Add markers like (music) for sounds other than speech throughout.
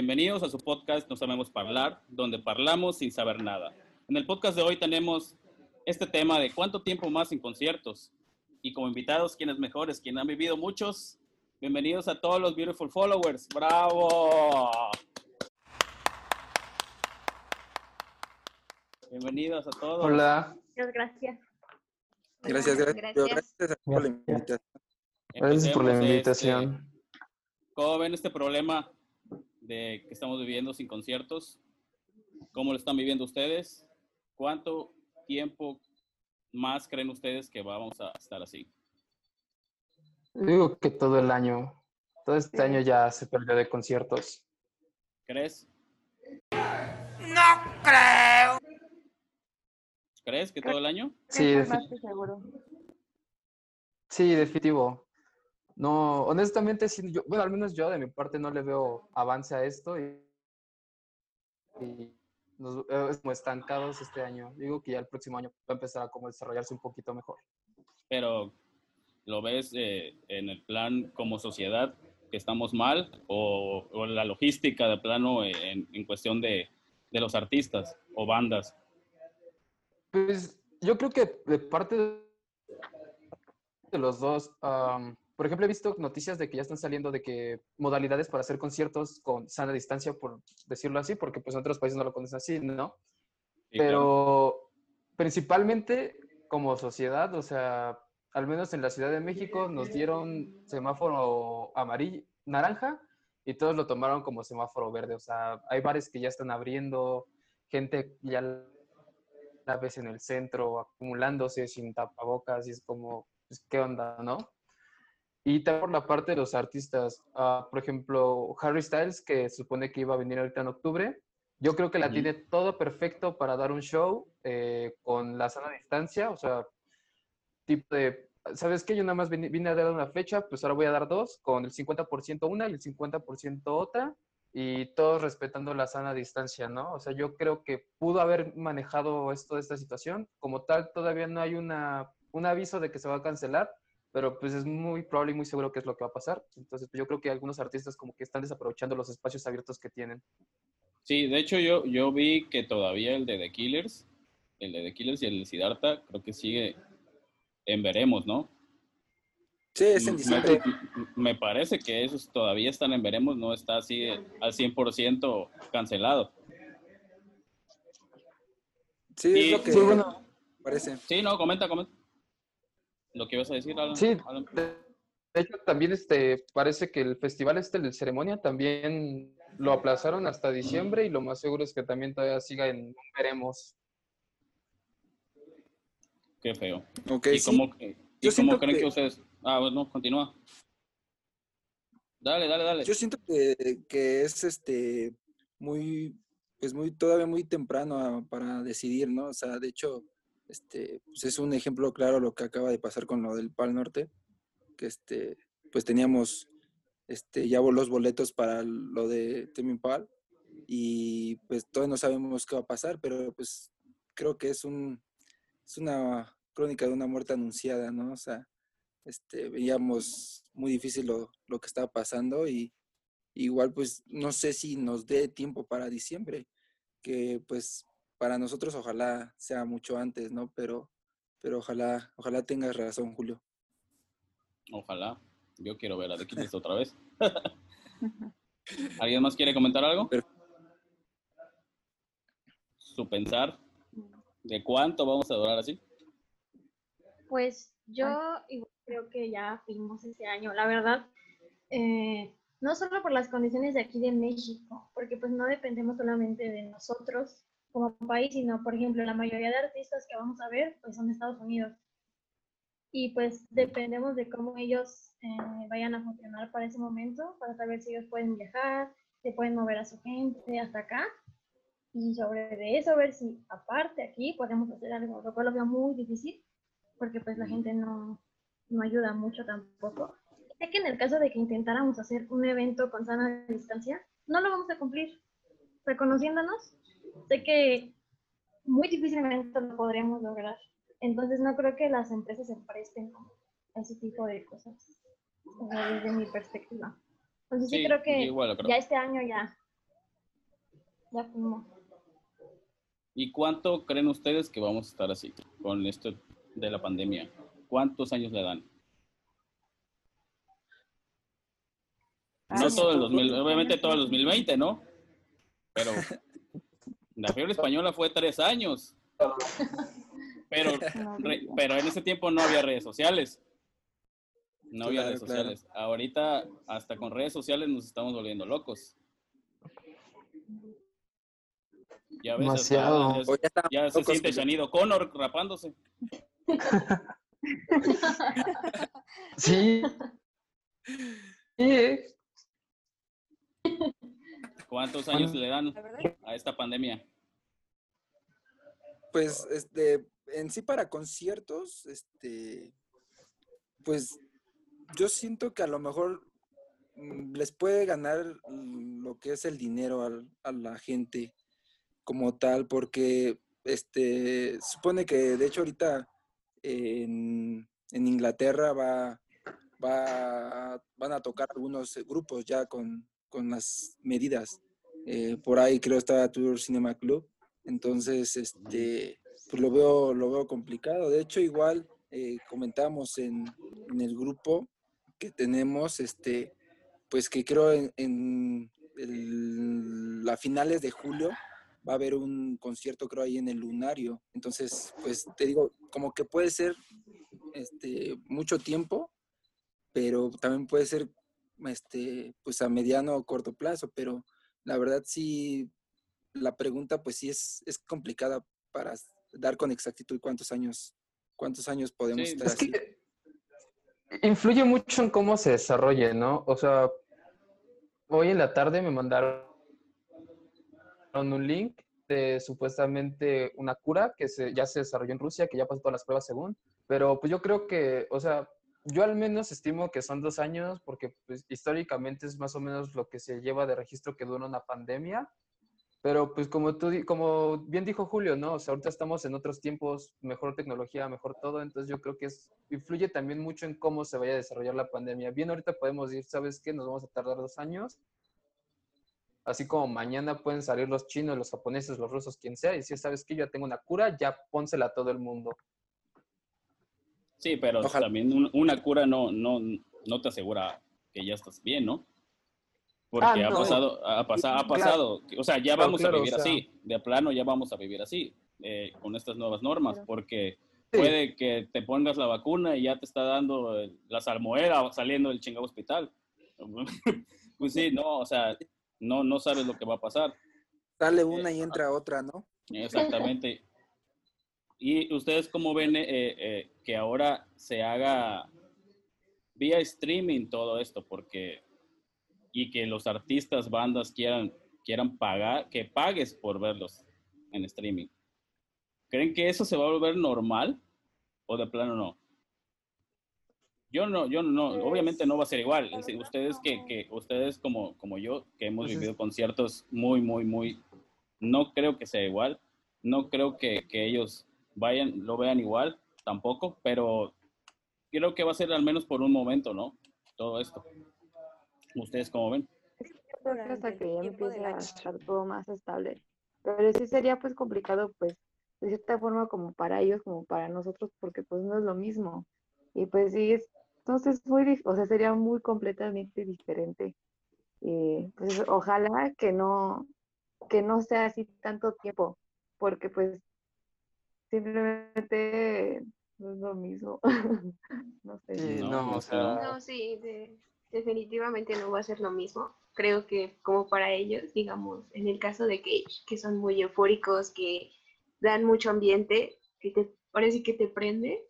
Bienvenidos a su podcast No Sabemos Hablar, donde parlamos sin saber nada. En el podcast de hoy tenemos este tema de cuánto tiempo más sin conciertos. Y como invitados, quienes mejores, quienes han vivido muchos. Bienvenidos a todos los beautiful followers. ¡Bravo! Bienvenidos a todos. Hola. Muchas gracias. Gracias, gracias. Gracias. Gracias por la invitación. Gracias por la Empecemos, invitación. este, ¿Cómo ven este problema de que estamos viviendo sin conciertos? ¿Cómo lo están viviendo ustedes? ¿Cuánto tiempo más creen ustedes que vamos a estar así? Digo que todo el año, todo este año ya se perdió de conciertos. ¿Crees? No creo. ¿Crees que todo el año? Sí, Estoy defi- más que seguro. sí, definitivo. No, honestamente, sí, yo, bueno, al menos yo de mi parte no le veo avance a esto y, y nos como estancados este año. Digo que ya el próximo año va a empezar a como desarrollarse un poquito mejor. Pero ¿lo ves eh, en el plan como sociedad que estamos mal o, o la logística de plano en, en cuestión de, de los artistas o bandas? Pues yo creo que de parte de los dos, am, por ejemplo, he visto noticias de que ya están saliendo de que modalidades para hacer conciertos con sana distancia, por decirlo así, porque pues en otros países no lo conocen así, ¿no? Sí, claro. Pero principalmente como sociedad, o sea, al menos en la Ciudad de México nos dieron semáforo amarillo, naranja, y todos lo tomaron como semáforo verde. O sea, hay bares que ya están abriendo, gente ya la ves en el centro acumulándose sin tapabocas, y es como, pues, ¿qué onda, no? Y también por la parte de los artistas, ah, por ejemplo, Harry Styles, que supone que iba a venir ahorita en octubre, yo creo que la Ujú. tiene todo perfecto para dar un show eh, con la sana distancia, o sea, tipo de, ¿sabes qué? Yo nada más vine, vine a dar una fecha, pues ahora voy a dar dos, con el 50% una y el 50% otra, y todos respetando la sana distancia, ¿no? O sea, yo creo que pudo haber manejado esto de esta situación. Como tal, todavía no hay una, un aviso de que se va a cancelar, pero pues es muy probable y muy seguro que es lo que va a pasar. Entonces, pues, yo creo que algunos artistas como que están desaprovechando los espacios abiertos que tienen. Sí, de hecho yo, yo vi que todavía el de The Killers, el de The Killers y el de Siddhartha, creo que sigue en veremos, ¿no? Sí, es en Me- diciembre. Me, me parece que esos todavía están en veremos, no está así al 100% cancelado. Sí, Sí, es lo que Sí, bueno, parece. Sí, no, comenta, comenta. Lo que ibas a decir, Alan. Sí, Alan. de de hecho también este, parece que el festival este de ceremonia también lo aplazaron hasta diciembre y lo más seguro es que también todavía siga en veremos. Qué feo. Ok, ¿Y sí. cómo, y Yo cómo siento creen que... que- ustedes? Ah, bueno, continúa. Dale, dale, dale. Yo siento que, que es este muy, pues muy, todavía muy temprano a- para decidir, ¿no? O sea, de hecho, este, pues es un ejemplo claro lo que acaba de pasar con lo del Pal Norte, que este, pues teníamos este, ya los boletos para lo de Temi Pal y pues todavía no sabemos qué va a pasar, pero pues creo que es un, es una crónica de una muerte anunciada, ¿no? O sea, este, veíamos muy difícil lo, lo que estaba pasando y igual pues no sé si nos dé tiempo para diciembre, que pues para nosotros ojalá sea mucho antes, ¿no? Pero, pero ojalá, ojalá tengas razón, Julio. Ojalá. Yo quiero ver a The Killers otra vez. (laughs) (laughs) ¿Alguien más quiere comentar algo? Pero- Su pensar de cuánto vamos a durar así. Pues yo igual creo que ya fuimos este año, la verdad, eh, no solo por las condiciones de aquí de México, porque pues no dependemos solamente de nosotros como país, sino por ejemplo la mayoría de artistas que vamos a ver pues son de Estados Unidos. Y pues dependemos de cómo ellos eh, vayan a funcionar para ese momento, para saber si ellos pueden viajar, si pueden mover a su gente hasta acá. Y sobre de eso, ver si aparte aquí podemos hacer algo, lo cual lo veo muy difícil porque pues la gente no, no ayuda mucho tampoco. Sé que en el caso de que intentáramos hacer un evento con sana distancia, no lo vamos a cumplir. Reconociéndonos, sé que muy difícilmente lo podríamos lograr. Entonces no creo que las empresas se presten a ese tipo de cosas. o sea, desde mi perspectiva. Entonces sí, Sí, creo que igual creo. ya este año ya, ya fuimos. ¿Y cuánto creen ustedes que vamos a estar así con esto de la pandemia? ¿Cuántos años le dan? No Años. todo el 2000, obviamente todo el 2020, ¿no? Pero (laughs) la fiebre española fue tres años. Pero, re- pero en ese tiempo no había redes sociales. No había Claro, redes claro. sociales. Ahorita, hasta con redes sociales nos estamos volviendo locos. Ya ves, hasta- Demasiado. ya- se siente Shanido Connor rapándose. (laughs) Sí. Sí. ¿Cuántos años Bueno. le dan a esta pandemia? Pues, este, en sí para conciertos, este, pues yo siento que a lo mejor mm, les puede ganar lo que es el dinero al- a la gente como tal, porque este, supone que de hecho ahorita en, en Inglaterra va, va, van a tocar algunos grupos ya con, con las medidas. Eh, por ahí creo está Tour Cinema Club. Entonces, este, pues lo veo, lo veo complicado. De hecho, igual eh, comentamos en, en el grupo que tenemos, este, pues que creo en, en el- a finales de julio va a haber un concierto, creo, ahí en el Lunario. Entonces, pues te digo, como que puede ser este, mucho tiempo, pero también puede ser este, pues a mediano o corto plazo, pero la verdad sí, la pregunta pues sí es, es complicada para dar con exactitud cuántos años, cuántos años podemos Sí, estar Es así. que influye mucho en cómo se desarrolle, ¿no? O sea, hoy en la tarde me mandaron un link de supuestamente una cura que se, ya se desarrolló en Rusia, que ya pasó todas las pruebas según, pero pues yo creo que, o sea, yo al menos estimo que son dos años, porque pues, históricamente es más o menos lo que se lleva de registro que dura una pandemia. Pero pues como tú, como bien dijo Julio, ¿no? O sea, ahorita estamos en otros tiempos, mejor tecnología, mejor todo, entonces yo creo que es, influye también mucho en cómo se vaya a desarrollar la pandemia. Bien, ahorita podemos decir, ¿sabes qué? Nos vamos a tardar dos años. Así como mañana pueden salir los chinos, los japoneses, los rusos, quien sea, y decir, ¿sabes qué? Yo ya tengo una cura, ya pónsela a todo el mundo. Sí, pero Ojalá. también un- una cura no, no, no te asegura que ya estás bien, ¿no? Porque Ah, ha no. pasado, ha pasado, ha Claro. pasado, o sea, ya vamos claro, a o vivir sea. así, de plano ya vamos a vivir así, eh, con estas nuevas normas, Claro. porque Sí. puede que te pongas la vacuna y ya te está dando la salmoera saliendo del chingado hospital. (laughs) pues sí, no, o sea, no, no sabes lo que va a pasar. Sale una y entra otra, ¿no? Exactamente. ¿Y ustedes cómo ven eh, eh, que ahora se haga vía streaming todo esto? Porque, y que los artistas, bandas quieran, quieran pagar, que pagues por verlos en streaming. ¿Creen que eso se va a volver normal? ¿O de plano no? Yo no, yo no, Pues, obviamente no va a ser igual. ustedes que, que, ustedes como, como yo, que hemos Pues es- vivido conciertos muy, muy, muy, no creo que sea igual. No creo que, que ellos vayan, lo vean igual, tampoco, pero creo que va a ser al menos por un momento, ¿no? Todo esto. ¿Ustedes cómo ven? hasta que empiece a estar todo más estable. Pero sí sería pues complicado pues de cierta forma como para ellos como para nosotros porque pues no es lo mismo. Y pues sí es, entonces muy, o sea, sería muy completamente diferente. Y pues ojalá que no, que no sea así tanto tiempo, porque pues simplemente no es lo mismo. (laughs) No sé. Sí, No, no, o sea, No, sí, de- definitivamente no va a ser lo mismo. Creo que como para ellos, digamos, en el caso de Cage, que son muy eufóricos, que dan mucho ambiente, que te, sí que te prende,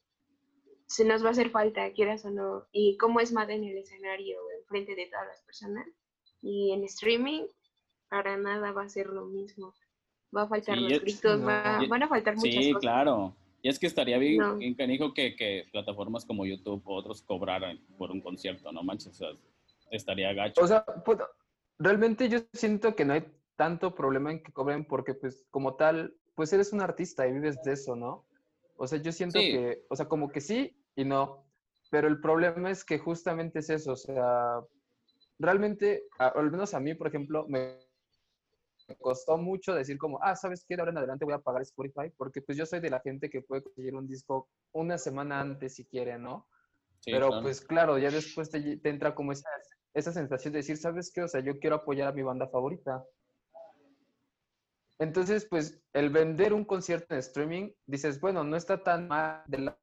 se nos va a hacer falta, quieras o no. Y como es más en el escenario, enfrente de todas las personas. Y en streaming, para nada va a ser lo mismo. Va a faltar Sí, los gritos, no. va- van a faltar muchas Sí, cosas. claro. Y es que estaría bien, No. bien canijo que, que plataformas como YouTube o otros cobraran por un concierto, ¿no manches? O sea, estaría gacho. O sea, pues, realmente yo siento que no hay tanto problema en que cobren porque, pues, como tal, pues eres un artista y vives de eso, ¿no? O sea, yo siento Sí. que, o sea, como que sí y no. pero el problema es que justamente es eso, o sea, realmente, a- al menos a mí, por ejemplo, me costó mucho decir como, ah, ¿sabes qué? De ahora en adelante voy a pagar Spotify, porque pues yo soy de la gente que puede conseguir un disco una semana antes si quiere, ¿no? Sí, Pero claro. pues claro, ya después te, te entra como esa, esa sensación de decir, ¿sabes qué? O sea, yo quiero apoyar a mi banda favorita. Entonces, pues el vender un concierto en streaming, dices, bueno, no está tan mal de la...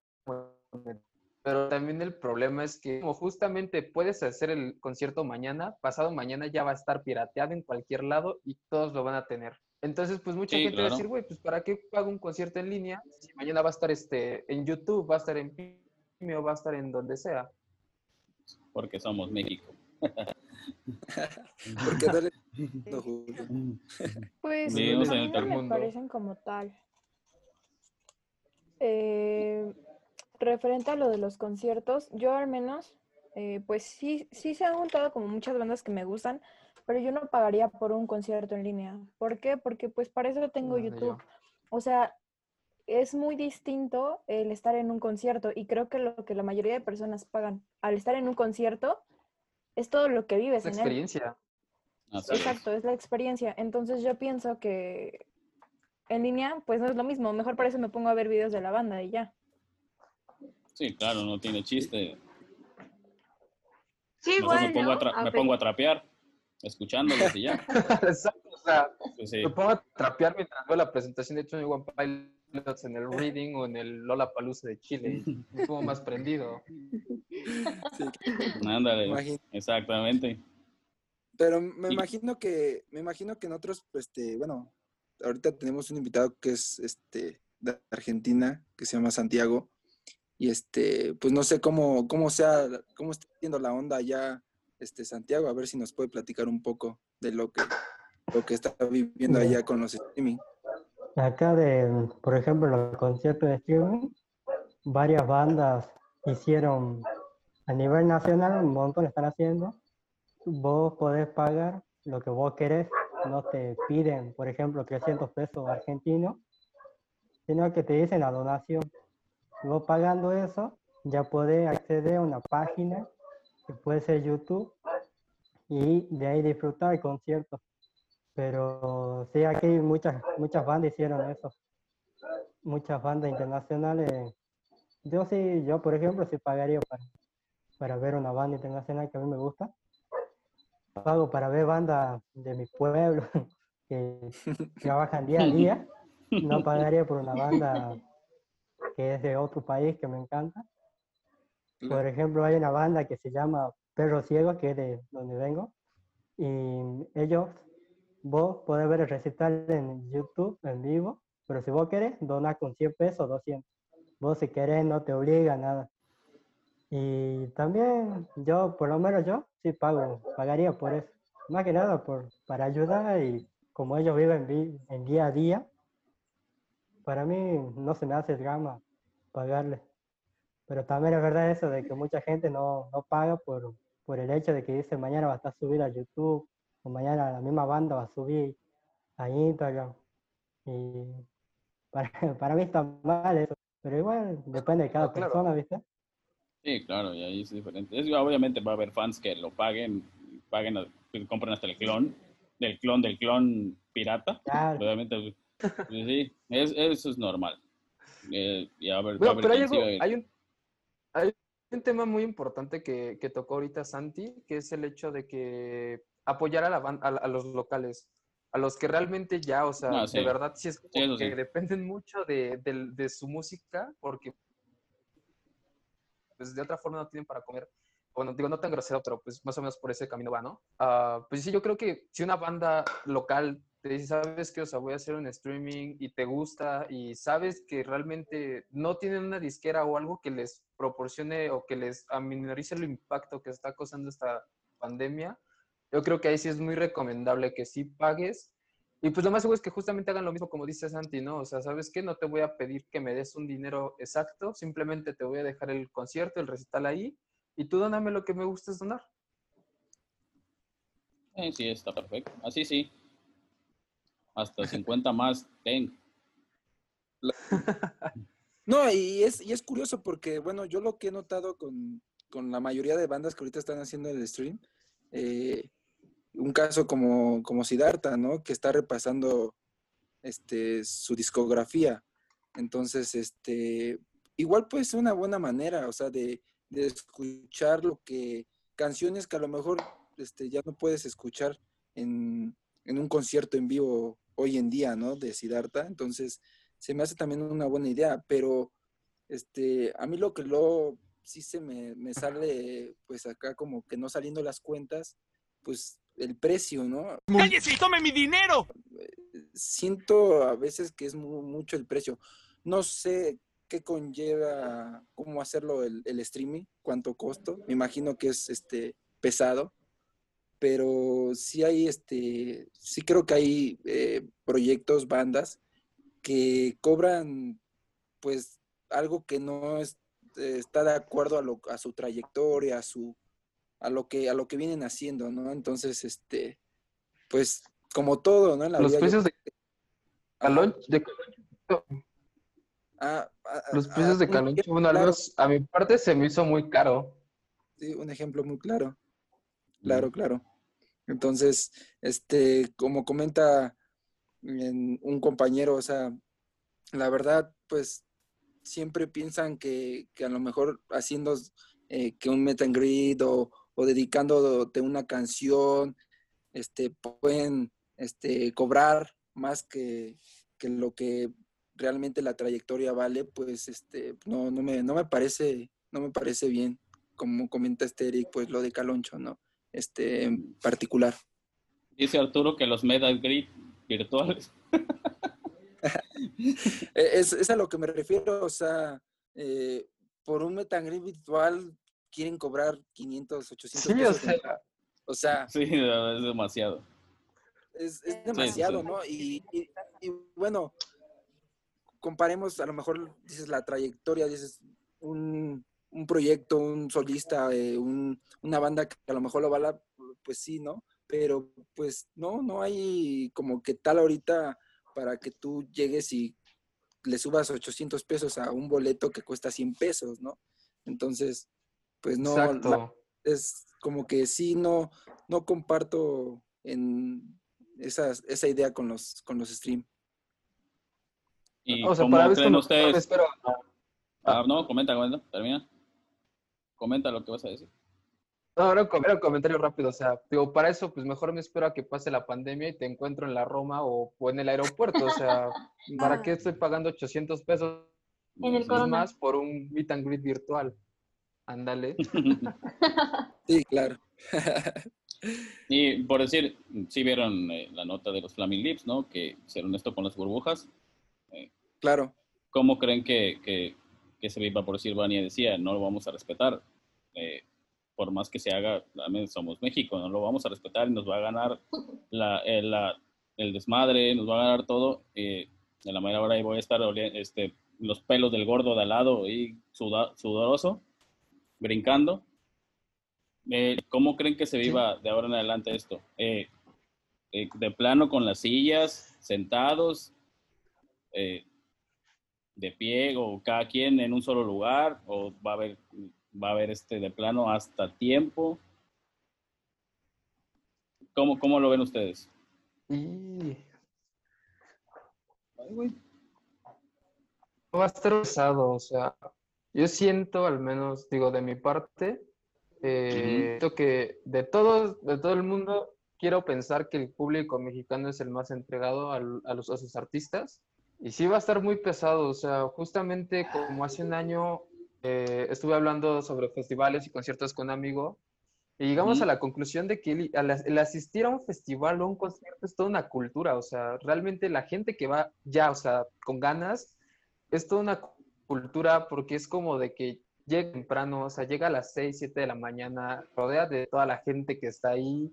Pero también el problema es que como justamente puedes hacer el concierto mañana, pasado mañana ya va a estar pirateado en cualquier lado y todos lo van a tener. Entonces, pues mucha Sí, gente va a decir, güey, pues ¿para qué pago un concierto en línea si mañana va a estar este, en YouTube, va a estar en Vimeo, va a estar en donde sea? Porque somos México. (laughs) Porque no, (laughs) Julio. Pues Sí, no me mundo. parecen como tal. Eh, referente a lo de los conciertos, yo al menos, eh, pues sí, sí se han juntado como muchas bandas que me gustan, pero yo no pagaría por un concierto en línea. ¿Por qué? Porque pues para eso tengo No, YouTube. yo. O sea, es muy distinto el estar en un concierto y creo que lo que la mayoría de personas pagan al estar en un concierto es todo lo que vives en él. experiencia. Así es. Exacto, es la experiencia. Entonces yo pienso que en línea, pues no es lo mismo. Mejor para eso me pongo a ver videos de la banda y ya. Sí, claro, no tiene chiste. Sí, Mejor igual, me, pongo ¿no? a tra- A me pongo a trapear, escuchándolos y ya. (laughs) Exacto, o sea, Pues sí. me pongo a trapear mientras veo la presentación de Tony One Pilots en el Reading o en el Lola Palusa de Chile. y Estuvo más prendido. Sí, Ándale, imagino. exactamente. Pero me imagino que, me imagino que en otros, este, bueno, ahorita tenemos un invitado que es este de Argentina, que se llama Santiago. Y este, pues no sé cómo, cómo sea, cómo está siendo la onda allá, este Santiago, a ver si nos puede platicar un poco de lo que, lo que está viviendo allá con los streaming. Acá de, por ejemplo, los conciertos de streaming, varias bandas hicieron a nivel nacional, un montón están haciendo. Vos podés pagar lo que vos querés, no te piden, por ejemplo, 300 pesos argentinos, sino que te dicen la donación. Vos pagando eso, ya podés acceder a una página que puede ser YouTube y de ahí disfrutar el concierto. Pero sí, aquí muchas, muchas bandas hicieron eso. Muchas bandas internacionales. Yo sí, yo por ejemplo, sí pagaría para, para ver una banda internacional que a mí me gusta. Pago para ver bandas de mi pueblo (laughs) que (laughs) trabajan día a día. No pagaría por una banda que es de otro país que me encanta. Por ejemplo, hay una banda que se llama Perro Ciego, que es de donde vengo. Y ellos, vos podés ver el recital en YouTube en vivo, pero si vos querés, donar con 100 pesos, 200. Vos si querés, no te obliga a nada. Y también yo, por lo menos yo, sí pago, pagaría por eso. Más que nada por, para ayudar y como ellos viven vi- en día a día, para mí no se me hace drama pagarles. Pero también es verdad eso de que mucha gente no, no paga por, por el hecho de que dice mañana va a estar subir a YouTube o mañana la misma banda va a subir a Instagram. Y (laughs) para, para mí está mal eso. Pero igual depende de cada claro. persona, ¿viste? Sí, claro, y ahí es diferente. Es, obviamente va a haber fans que lo paguen, paguen, compren hasta el clon, del clon del clon pirata. Claro. Obviamente, pues, sí, es- eso es normal. Eh, y a ver, va Bueno, a ver pero hay, algo- un, hay un tema muy importante que, que tocó ahorita Santi, que es el hecho de que apoyar a, la a, a los locales, a los que realmente ya, o sea, No, sí. de verdad sí es como Sí, eso que sí. dependen mucho de, del- de su música, porque pues de otra forma no tienen para comer. Bueno, digo, no tan grosero, pero pues más o menos por ese camino va, ¿no? Ah, pues sí, yo creo que si una banda local te dice, sabes que, o sea, voy a hacer un streaming y te gusta y sabes que realmente no tienen una disquera o algo que les proporcione o que les aminorice el impacto que está causando esta pandemia, yo creo que ahí sí es muy recomendable que sí pagues. Y pues lo más seguro es que justamente hagan lo mismo como dice Santi, ¿no? O sea, ¿sabes qué? No te voy a pedir que me des un dinero exacto, simplemente te voy a dejar el concierto, el recital ahí, y tú dóname lo que me gustes donar. Eh, sí, está perfecto. Así sí. Hasta 50 más ten. (laughs) No, y es, y es curioso porque, bueno, yo lo que he notado con, con la mayoría de bandas que ahorita están haciendo el stream, eh, un caso como, como Siddhartha, ¿no? Que está repasando este, su discografía. Entonces, este, igual puede ser una buena manera, o sea, de, de escuchar lo que, canciones que a lo mejor este, ya no puedes escuchar en, en un concierto en vivo hoy en día, ¿no? De Siddhartha. Entonces, se me hace también una buena idea, pero este, a mí lo que lo sí se me, me sale, pues acá como que no saliendo las cuentas, pues el precio, ¿no? ¡Cállese y tome mi dinero! Siento a veces que es mu- mucho el precio. No sé qué conlleva, cómo hacerlo el, el streaming, cuánto costo. Me imagino que es este pesado, pero sí hay, este, sí creo que hay eh, proyectos, bandas que cobran, pues, algo que no es, eh, está de acuerdo a, lo, a su trayectoria, a su, a lo que, a lo que vienen haciendo, ¿no? Entonces, este, pues, como todo, ¿no? En la Los vida, yo- precios de Caloncho, de Ah, ah, los ah, precios de Caloncho, claro, a mi parte se me hizo muy caro. sí, un ejemplo muy claro. Claro, claro. Entonces, este, como comenta en- un compañero, o sea, la verdad, pues siempre piensan que, que a lo mejor haciendo eh, que un meet and o, o dedicándote una canción, este, pueden este, cobrar más que, que lo que realmente la trayectoria vale, pues este, no, no me, no me parece, no me parece bien, como comenta este Eric, pues lo de Caloncho, ¿no? Este, en particular. Dice Arturo que los Metal Grid virtuales. (laughs) Eh, Es, es a lo que me refiero, o sea, eh, por un metangrid virtual quieren cobrar 500, 800 Sí, o pesos. sea, o sea, Sí, es demasiado. es, es sí, demasiado, sí. ¿no? Y, y- y, bueno, comparemos a lo mejor, dices, la trayectoria, dices, un, un proyecto, un solista, eh, un- una banda que a lo mejor lo vale, pues sí, ¿no? Pero pues no, no hay como que tal ahorita para que tú llegues y le subas 800 pesos a un boleto que cuesta 100 pesos, ¿no? Entonces, pues no, la- exacto. es como que sí, no, no comparto en esas, esa idea con los, con los stream. ¿Y O sea, cómo para ver creen ustedes? espero- Ah, no, comenta, comenta, termina. Comenta lo que vas a decir. No, era un, com- era un comentario rápido, o sea, digo, para eso, pues mejor me espero a que pase la pandemia y te encuentro en la Roma o, o en el aeropuerto, o sea, (laughs) ¿para qué estoy pagando 800 pesos En el Sí. Corona. más por un meet and greet virtual? Ándale. (laughs) Sí, claro. (laughs) Y por decir, si vieron eh, la nota de los Flaming Lips, ¿no? Que hicieron esto con las burbujas. claro. ¿Cómo creen que, que, que se viva? Por decir, Vania decía, no lo vamos a respetar. Eh, por más que se haga, también somos México, no lo vamos a respetar y nos va a ganar la, el, la- el desmadre, nos va a ganar todo. eh, de la manera ahora ahí voy a estar este, los pelos del gordo de al lado y suda- sudoroso, brincando. Eh, ¿Cómo creen que se viva de ahora en adelante esto? Eh, eh, de plano con las sillas, sentados, eh, de pie o cada quien en un solo lugar o va a haber va a haber este de plano hasta tiempo ¿Cómo, cómo lo ven ustedes? Y... Va a estar pesado, o sea, yo siento al menos, digo, de mi parte, eh, siento que de todos, de todo el mundo, quiero pensar que el público mexicano es el más entregado al- a, los, a sus artistas. Y sí va a estar muy pesado, o sea, justamente como hace un año eh, estuve hablando sobre festivales y conciertos con un amigo y llegamos Ujú. a la conclusión de que el, el asistir a un festival o a un concierto es toda una cultura, o sea, realmente la gente que va ya, o sea, con ganas, es toda una cu- cultura porque es como de que llega temprano, o sea, llega a las 6, 7 de la mañana, rodea de toda la gente que está ahí,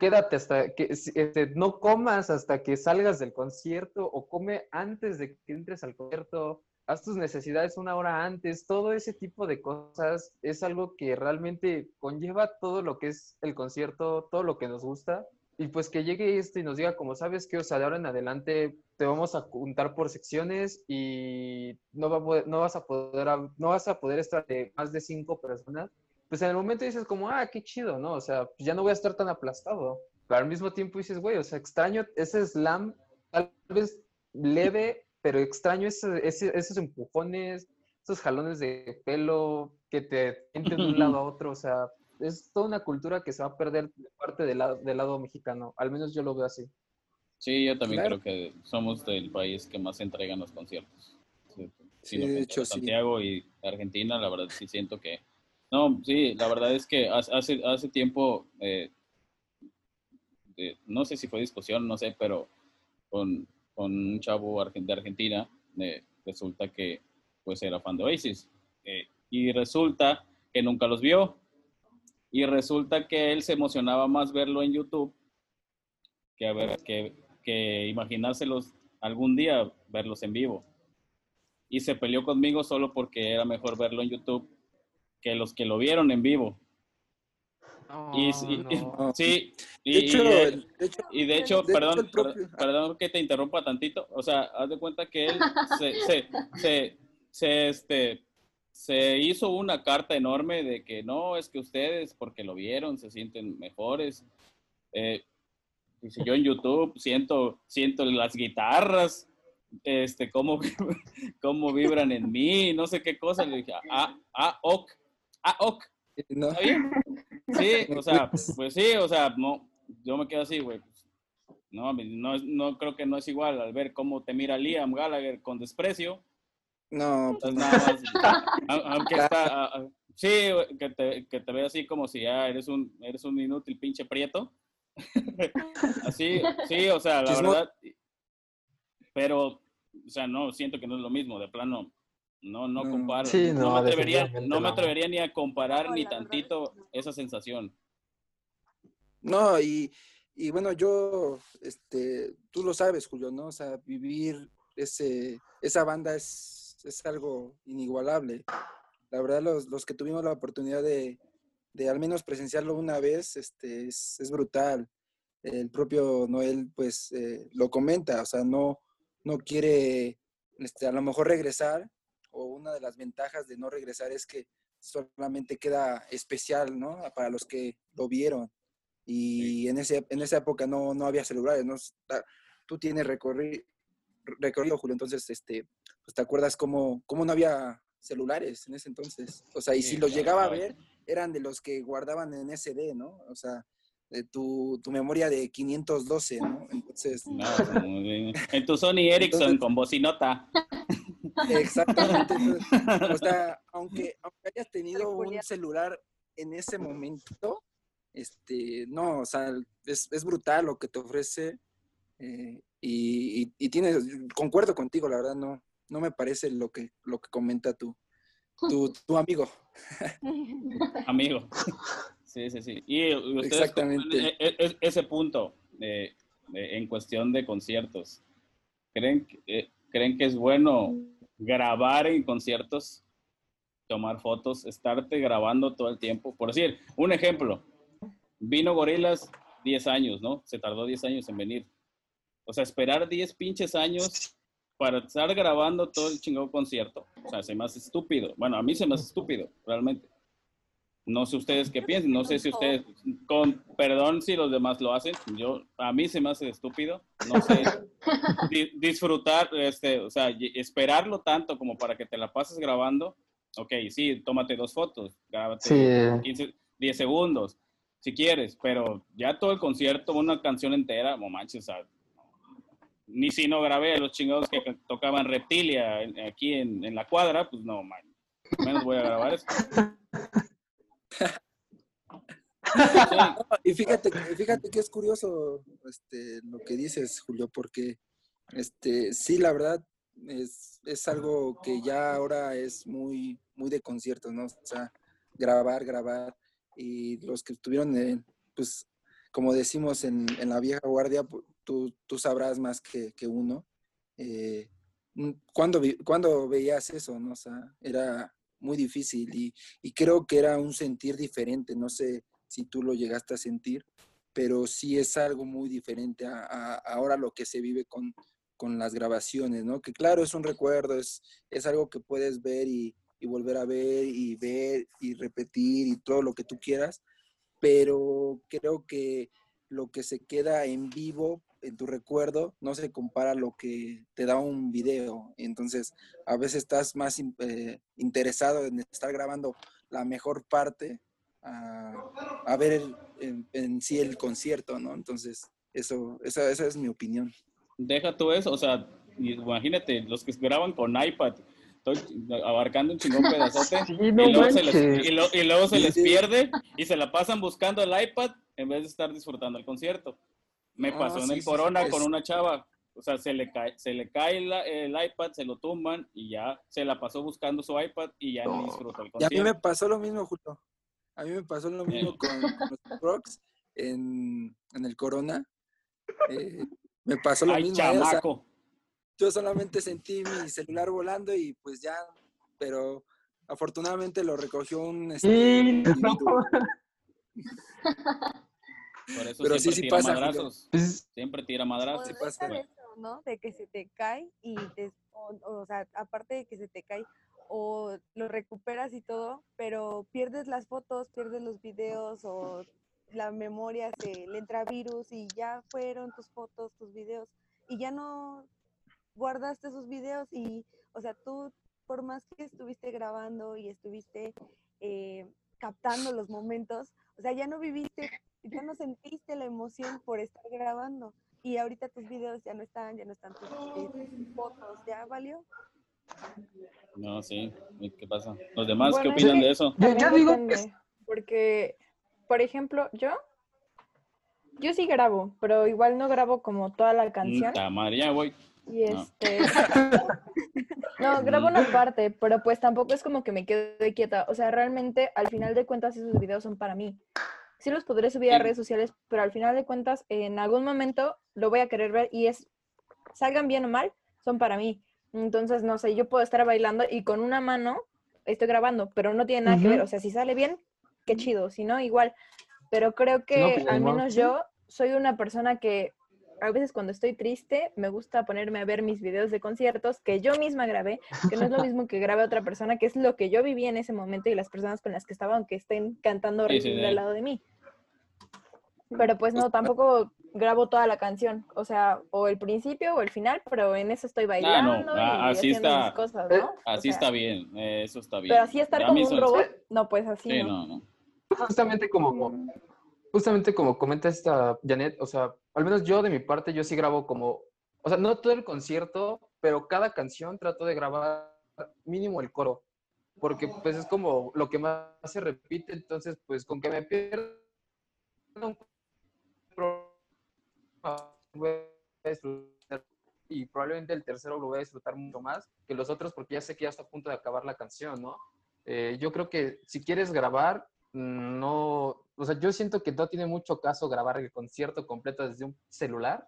quédate hasta que este, no comas hasta que salgas del concierto o come antes de que entres al concierto, haz tus necesidades una hora antes, todo ese tipo de cosas es algo que realmente conlleva todo lo que es el concierto, todo lo que nos gusta. y pues que llegue este y nos diga, como sabes que, o sea, de ahora en adelante te vamos a juntar por secciones y no, no vas a poder, no vas a poder estar de más de cinco personas, pues en el momento dices como, ah, qué chido, ¿no? O sea, pues ya no voy a estar tan aplastado. Pero al mismo tiempo dices, güey, o sea, extraño ese slam, tal vez leve, pero extraño ese- ese- esos empujones, esos jalones de pelo que te sienten de un lado a otro, o sea, es toda una cultura que se va a perder de parte del lado, del lado mexicano, al menos yo lo veo así. Sí, yo también Claro. creo que somos del país que más entregan los conciertos. Sí, Sí, lo de hecho, sí. Santiago y Argentina, la verdad sí siento que... No, sí, la verdad es que hace, hace, tiempo, eh, de- no sé si fue discusión, no sé, pero con, con un chavo de Argentina, eh, resulta que pues era fan de Oasis. eh, y resulta que nunca los vio. Y resulta que él se emocionaba más verlo en YouTube que, a ver, que, que imaginárselos algún día verlos en vivo. Y se peleó conmigo solo porque era mejor verlo en YouTube que los que lo vieron en vivo. Y, (laughs) y- y- no. sí, y, De hecho, y, el- de hecho, y de hecho, de hecho, perdón, propio- perdón que te interrumpa tantito. O sea, haz de cuenta que él se, se, (laughs) se, se, este, se hizo una carta enorme de que no, es que ustedes, porque lo vieron, se sienten mejores. Eh, dice, yo en YouTube siento, siento las guitarras, este, cómo, (laughs) cómo vibran en mí, no sé qué cosa. Le dije, ah, ah, ok, ah, ok. no, ¿Está bien? Sí, (laughs) o sea, pues sí, o sea, no, yo me quedo así, güey. No, no, no creo que no es igual al ver cómo te mira Liam Gallagher con desprecio. no, pues nada más, aunque está, sí, que te, que te ve así como si ya eres un, eres un inútil pinche prieto. (laughs) así, sí, o sea, la verdad. Pero, o sea, no, siento que no es lo mismo, de plano. No, no comparo. Sí, no, no, me atrevería, definitivamente no me no. atrevería ni a comparar No, ni verdad tantito esa sensación. No, y, y bueno, yo, este, tú lo sabes, Julio, ¿no? O sea, vivir ese, esa banda es, es algo inigualable. La verdad, los, los que tuvimos la oportunidad de, de al menos presenciarlo una vez, este, es, es brutal. El propio Noel, pues, eh, lo comenta, o sea, no, no quiere, este, a lo mejor regresar, o una de las ventajas de no regresar es que solamente queda especial, ¿no? Para los que lo vieron y en, ese, en esa época no, no había celulares, ¿no? Tú tienes recorri- recorrido, Julio, entonces, este, pues te acuerdas cómo, cómo no había celulares en ese entonces. O sea, y Sí, si los claro, llegaba a claro. ver, eran de los que guardaban en SD, ¿no? O sea, de tu, tu memoria de 512, ¿no? Entonces, No, muy bien. En tu Sony Ericsson Entonces- con bocinota. Exactamente. o (laughs) sea, aunque, aunque hayas tenido un celular en ese momento, este, no, o sea, es, es brutal lo que te ofrece eh, y, y, y tienes, concuerdo contigo, la verdad, no, no me parece lo que, lo que comenta tu, tu, (laughs) tu amigo. (laughs) Amigo. Sí, sí, sí. Y ustedes, Exactamente. e- e- ese punto eh, en cuestión de conciertos, ¿creen, que- eh, ¿creen que es bueno grabar en conciertos, tomar fotos, estarte grabando todo el tiempo? Por decir, un ejemplo, vino Gorilas 10 años, ¿no? Se tardó 10 años en venir. O sea, esperar 10 pinches años para estar grabando todo el chingado concierto. O sea, se me hace estúpido. Bueno, a mí se me hace estúpido, realmente. No sé ustedes qué piensan, no sé si ustedes, con perdón si los demás lo hacen, yo, a mí se me hace estúpido, no sé, di- disfrutar, este, o sea, y- esperarlo tanto como para que te la pases grabando, ok, sí, tómate dos fotos, grábate Sí. 15, 10 segundos, si quieres, pero ya todo el concierto, una canción entera, no manches, sea, ni si no grabé a los chingados que ca- tocaban Reptilia aquí en, en la cuadra, pues no, man, menos voy a grabar eso. (laughs) Y fíjate, fíjate que es curioso este, lo que dices, Julio, porque este, sí, la verdad, es, es algo que ya ahora es muy, muy de conciertos, ¿no? O sea, grabar, grabar. Y los que estuvieron, en, pues, como decimos en, en la vieja guardia, tú, tú sabrás más que, que uno. Eh, mm, ¿cuándo, vi- cuándo veías eso, no? O sea, era muy difícil y, y creo que era un sentir diferente, no sé si tú lo llegaste a sentir, pero sí es algo muy diferente a, ahora lo que se vive con, con las grabaciones, ¿no? Que claro, es un recuerdo, es, es algo que puedes ver y, y volver a ver y ver y repetir y todo lo que tú quieras, pero creo que lo que se queda en vivo en tu recuerdo no se compara a lo que te da un video. Entonces, a veces estás más in- eh, interesado en estar grabando la mejor parte a, a ver el- en, en sí el concierto, ¿no? Entonces, eso, esa, esa es mi opinión. Deja tú eso, o sea, imagínate, los que graban con iPad, estoy abarcando un chingón pedazote, (laughs) Sí, y, no luego se les, y lo- y luego se les pierde y se la pasan buscando el iPad en vez de estar disfrutando el concierto. Me Ah, pasó en sí, el sí, sí, Corona es- con una chava, o sea, se le cae, se le cae la- el iPad, se lo tumban y ya se la pasó buscando su iPad y ya no No. disfrutó el Y a mí me concierto. pasó lo mismo, Julio. A mí me pasó lo mismo con, con los (laughs) Rocks en, en el Corona. Eh, me pasó lo Ay, mismo. eh, o sea, chamaco. yo solamente sentí mi celular volando y pues ya, pero afortunadamente lo recogió un... este, Sí, individuo. (laughs) (laughs) Por eso pero siempre sí, sí tira pasa, madrazos. Siempre tira madrazos. Sí deja pasa. de eso, ¿no? De que se te cae y te, o, o sea, aparte de que se te cae o lo recuperas y todo, pero pierdes las fotos, pierdes los videos o la memoria se le entra virus y ya fueron tus fotos, tus videos y ya no guardaste esos videos y, o sea, tú por más que estuviste grabando y estuviste eh, captando los momentos, o sea, ya no viviste, ya no sentiste la emoción por estar grabando y ahorita tus videos ya no están, ya no están tus, eh, tus fotos, ¿ya valió? No, sí. ¿Y ¿Qué pasa? ¿Los demás qué Bueno, es opinan de eso? Yo- digo que porque, por ejemplo, yo, yo sí grabo, pero igual no grabo como toda la canción. Puta madre, ya voy. Y No. este. (laughs) No, grabo una parte, pero pues tampoco es como que me quede quieta. O sea, realmente, al final de cuentas, esos videos son para mí. Sí los podré subir a redes sociales, pero al final de cuentas, en algún momento lo voy a querer ver y es, salgan bien o mal, son para mí. Entonces, no sé, yo puedo estar bailando y con una mano estoy grabando, pero no tiene nada que ver. O sea, si sale bien, qué chido, si no, igual. Pero creo que No, pues, al menos yo soy una persona que a veces cuando estoy triste me gusta ponerme a ver mis videos de conciertos que yo misma grabé, que no es lo (laughs) mismo que grabe otra persona, que es lo que yo viví en ese momento y las personas con las que estaba, aunque estén cantando Sí, sí, horrible sí. al lado de mí. Pero pues no, tampoco grabo toda la canción, o sea, o el principio o el final, pero en eso estoy bailando ah, y así haciendo está. mis cosas, Eh, ¿no? O Así sea, está bien, eh, eso está bien. Pero así estar Ya como un robot, no, pues así Sí, no. no, no. justamente como, justamente como comenta esta Janet, o sea, al menos yo de mi parte, yo sí grabo como, o sea, no todo el concierto, pero cada canción trato de grabar mínimo el coro, porque pues es como lo que más se repite, entonces pues con que me pierda un y probablemente el tercero lo voy a disfrutar mucho más que los otros porque ya sé que ya está a punto de acabar la canción, ¿no? Eh, yo creo que si quieres grabar, no, o sea, yo siento que no tiene mucho caso grabar el concierto completo desde un celular.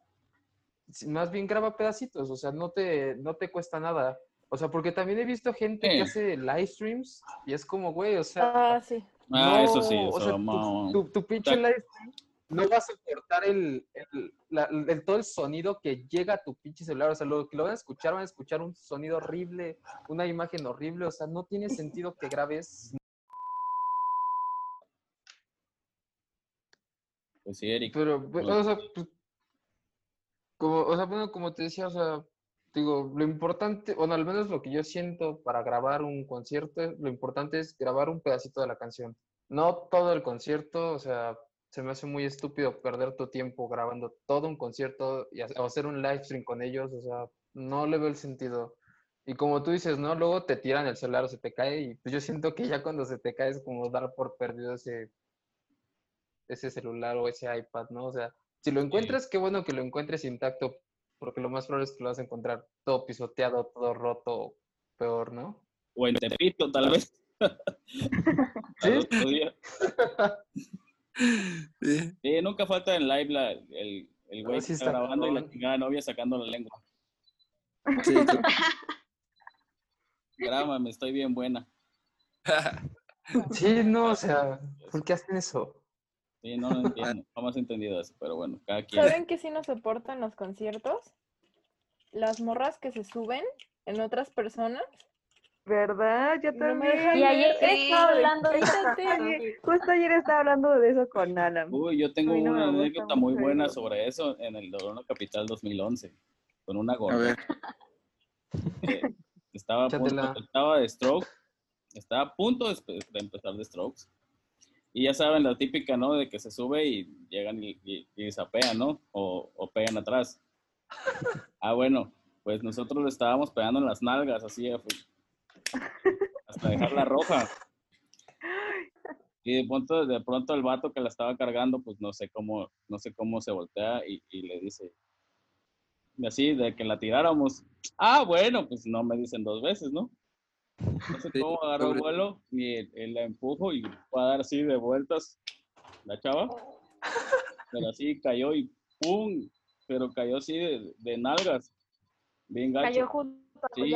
Más bien graba pedacitos, o sea, no te, no te cuesta nada. O sea, porque también he visto gente que hace live streams y es como, güey, o sea, Ah, sí. Ah, eso sí, no, o eso, sea, tu- no. tu, tu pinche live stream no va a soportar el, el- la- el- todo el sonido que llega a tu pinche celular. O sea, lo que lo van a escuchar, van a escuchar un sonido horrible, una imagen horrible. O sea, no tiene sentido que grabes. Pues sí, Eric. Pero, Pues- o sea, pues, como, o sea, bueno, como te decía, o sea, digo, lo importante, bueno, al menos lo que yo siento para grabar un concierto, lo importante es grabar un pedacito de la canción. No todo el concierto, o sea, se me hace muy estúpido perder tu tiempo grabando todo un concierto y hacer un live stream con ellos, o sea, no le veo el sentido. Y como tú dices, ¿no? Luego te tiran el celular o se te cae y pues yo siento que ya cuando se te cae es como dar por perdido ese, ese celular o ese iPad, ¿no? O sea, si lo encuentras, qué bueno que lo encuentres intacto, porque lo más probable es que lo vas a encontrar todo pisoteado, todo roto, peor, ¿no? O en Tepito, tal vez. (laughs) Sí. Sí, nunca falta en live la, el, el güey Ah, sí está está grabando y la chingada novia sacando la lengua. Sí. (laughs) Grábame, estoy bien buena. (laughs) Sí, no, o sea, ¿por qué hacen eso? Sí, no lo entiendo. Jamás he entendido eso, pero bueno, cada quien. ¿Saben que sí no soportan los conciertos? Las morras que se suben en otras personas. ¿Verdad? Yo No me también. Y ayer estaba hablando de eso. Justo ayer estaba hablando de eso con Alan. Uy, yo tengo no una anécdota muy buena eso. sobre eso en el Corona Capital 2011, con una A gorda. ver, Eh, estaba, a punto, estaba de stroke, estaba a punto de empezar de strokes. Y ya saben, la típica, ¿no? De que se sube y llegan y, y, y zapean, ¿no? O, o pegan atrás. (laughs) Ah, bueno, pues nosotros le estábamos pegando en las nalgas, así, hasta dejarla roja. Y de pronto, de pronto el vato que la estaba cargando, pues no sé cómo, no sé cómo se voltea y, y le dice, y así, de que la tiráramos. Ah, bueno, pues no me dicen dos veces, ¿no? No sé Sí, cómo agarró el sobre- vuelo y él- él la empujo y fue a dar así de vueltas la chava. Pero así cayó y ¡pum! Pero cayó así de, de nalgas. Bien gacho. Cayó junto Sí,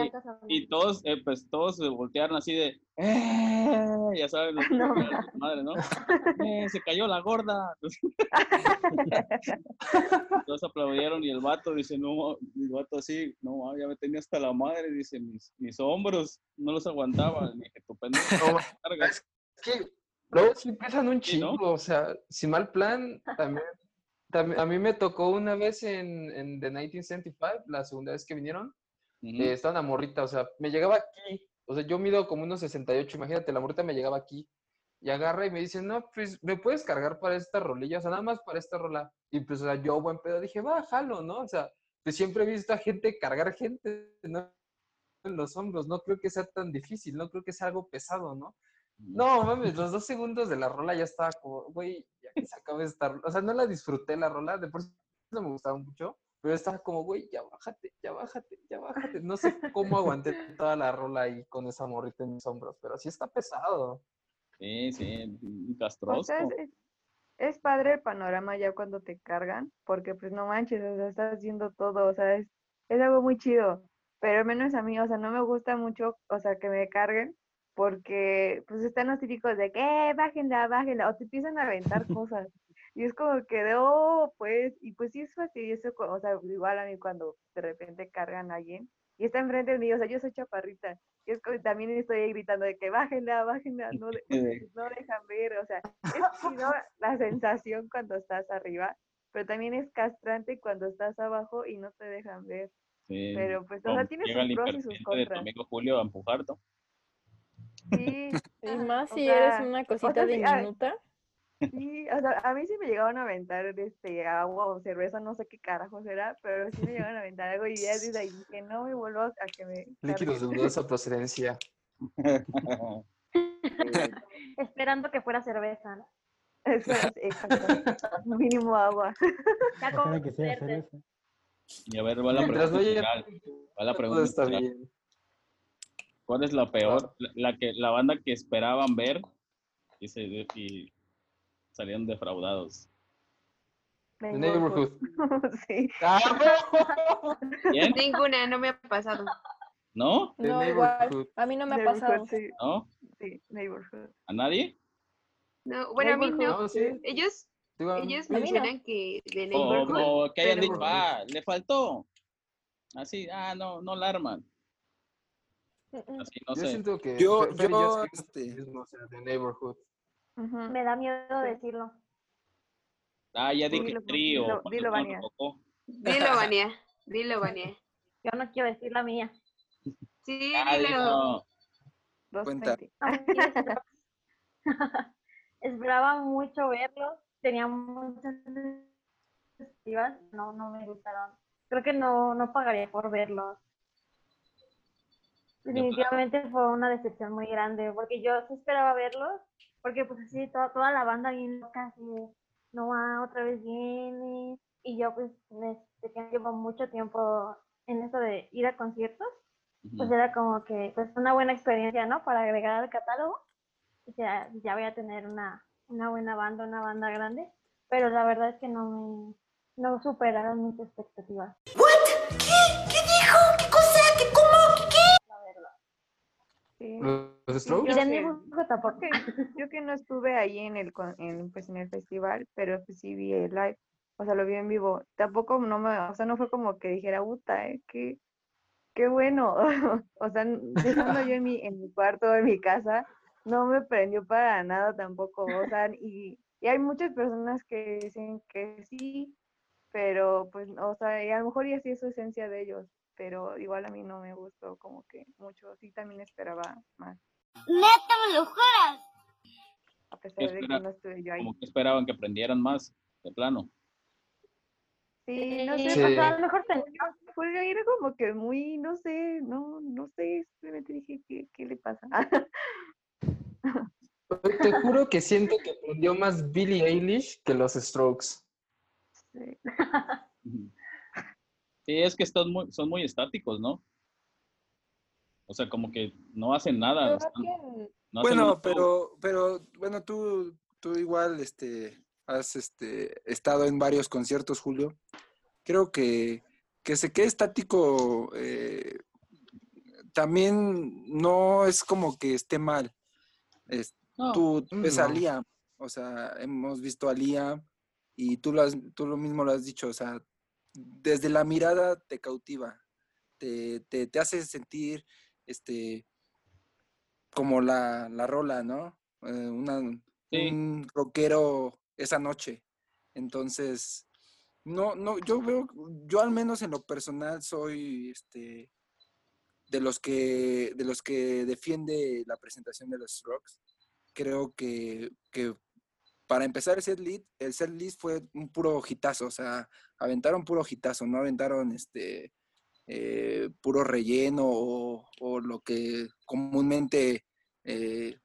Y todos, eh, pues todos se voltearon así de, "Eh", ya saben, (laughs) los- No. madre, ¿no? (laughs) "Eh, se cayó la gorda. (laughs) Todos aplaudieron y el vato dice, no, el vato así, no, ya me tenía hasta la madre, dice, mis, mis hombros no los aguantaba. Dije, tu pendejo, No, carga". es que luego sí pesan un Sí, ¿no? chingo, o sea, sin mal plan, también, también- a mí me tocó una vez en, en The 1975, la segunda vez que vinieron, Eh, estaba una morrita, o sea, me llegaba aquí, o sea, yo mido como unos 68, imagínate, la morrita me llegaba aquí, y agarra y me dice, no, pues, ¿me puedes cargar para esta rolilla? O sea, nada más para esta rola. Y pues, o sea, yo, buen pedo, dije, va, jalo, ¿no? O sea, pues siempre he visto a gente cargar gente, ¿no? En los hombros, no creo que sea tan difícil, no creo que sea algo pesado, ¿no? No, mames, los dos segundos de la rola ya estaba como, güey, ya que se acaba de estar. O sea, no la disfruté la rola, de por sí no me gustaba mucho, pero estaba como, güey, ya bájate, ya bájate, ya bájate. No sé cómo aguanté toda la rola ahí con esa morrita en mis hombros, pero sí está pesado. Sí, sí, un O castroso. sea, es, es- es padre el panorama ya cuando te cargan, porque pues no manches, o sea, estás haciendo todo, o sea, es, es algo muy chido, pero al menos a mí, o sea, no me gusta mucho, o sea, que me carguen, porque pues están los típicos de que, eh, bájenla, bájenla, o te empiezan a aventar (laughs) cosas, y es como que de, oh, pues, y pues sí es fastidioso, o sea, igual a mí cuando de repente cargan a alguien, y está enfrente de mí, o sea, yo soy chaparrita, y es como, también estoy ahí gritando de que bájenla, bájenla, no, de- no dejan ver, o sea, es chido la sensación cuando estás arriba, pero también es castrante cuando estás abajo y no te dejan ver. Sí. Pero pues, o sea, tiene sus pros y sus impertinente de tu contras. amigo Julio a empujarte. Sí, Y más O si sea, eres una o cosita sea, ah, diminuta. Sí, o sea, a mí sí me llegaban a aventar este agua o cerveza, no sé qué carajo era, pero sí me llegaban a aventar algo y ya desde ahí dije, no me vuelvo a que me (laughs) Líquidos de carguen". dudosa procedencia. (laughs) Esperando que fuera cerveza. ¿no? Eso es, exacto. Mínimo agua. (laughs) Ya con que sea cerveza. Y a ver, va la Mientras pregunta final. Va la pregunta está final. bien. ¿Cuál es la peor, la, la que, la banda que esperaban ver y, se, y salieron defraudados? The Neighborhood. (laughs) sí. ¡Ah, no! ¿Quién? Ninguna, no me ha pasado. ¿No? The No, igual. A mí no me ha pasado. Sí, ¿No? sí, neighborhood. ¿A nadie? No, bueno, a mí no. Sí. Ellos, Digo, ellos mencionan que de Neighborhood, o que hayan dicho, ah, le faltó. Así, ah, no, no la arman. Mm, mm. Así, no yo sé. siento que Yo- Fer- yo, este- mismo, o sea, The Neighborhood. Me da miedo decirlo. Ah, ya dije Dilo, trío. dilo, dilo, Vania. Dilo, (laughs) Vania. Dilo, Vania. Yo no quiero decir la mía. Sí, Ah, dilo. Cuenta. No, pero- (laughs) Esperaba mucho verlos. Tenía muchas expectativas. No, no me gustaron. Creo que no, no pagaría por verlos. Definitivamente fue una decepción muy grande, porque yo sí esperaba verlos, porque pues así toda, toda la banda bien loca, así de, no va, otra vez viene, y yo pues este, que llevo mucho tiempo en eso de ir a conciertos, pues era como que pues una buena experiencia, ¿no? Para agregar al catálogo, o sea, ya voy a tener una, una buena banda, una banda grande, pero la verdad es que no me, no superaron mis expectativas. Sí. ¿Los Sí, Strokes? yo que, yo que no estuve ahí en el, con- en, pues, en el festival, pero pues sí vi el live, o sea, lo vi en vivo. Tampoco no me, o sea, no fue como que dijera, puta, eh, qué, qué bueno. (laughs) O sea, estando yo en mi, en mi cuarto, en mi casa, no me prendió para nada tampoco. O sea, y, y hay muchas personas que dicen que sí, pero pues, o sea, y a lo mejor y así es su esencia de ellos, pero igual a mí no me gustó como que mucho, sí también esperaba más, ¡Neta me lo juras! a pesar de que no estuve yo ahí. Como que esperaban que aprendieran más, de plano. Sí, no sé, Sí. o sea, a lo mejor tenía, pues era como que muy, no sé, no, no sé, simplemente dije, ¿qué, qué le pasa? Te (laughs) juro que siento que aprendió más Billie Eilish que los Strokes. Sí. Sí, es que están muy, son muy estáticos, ¿no? O sea, como que no hacen nada. Pero están- ¿quién? no hacen Bueno, pero, pero, bueno, tú, tú igual, este, has, este, estado en varios conciertos, Julio. Creo que, que se quede estático eh, también no es como que esté mal. Es- No, tú ves a. Liam, o sea, hemos visto a Liam y tú lo, has- tú lo mismo lo has dicho, o sea, desde la mirada te cautiva, te, te, te hace sentir, este, como la, la rola, ¿no? Eh, una, Sí. Un rockero esa noche. Entonces, no, no, yo veo, yo al menos en lo personal soy, este, de los que, de los que defiende la presentación de los Rocks. Creo que, que para empezar el set list, el set list fue un puro hitazo, o sea, aventaron puro hitazo, no aventaron este eh, puro relleno o, lo que comúnmente eh,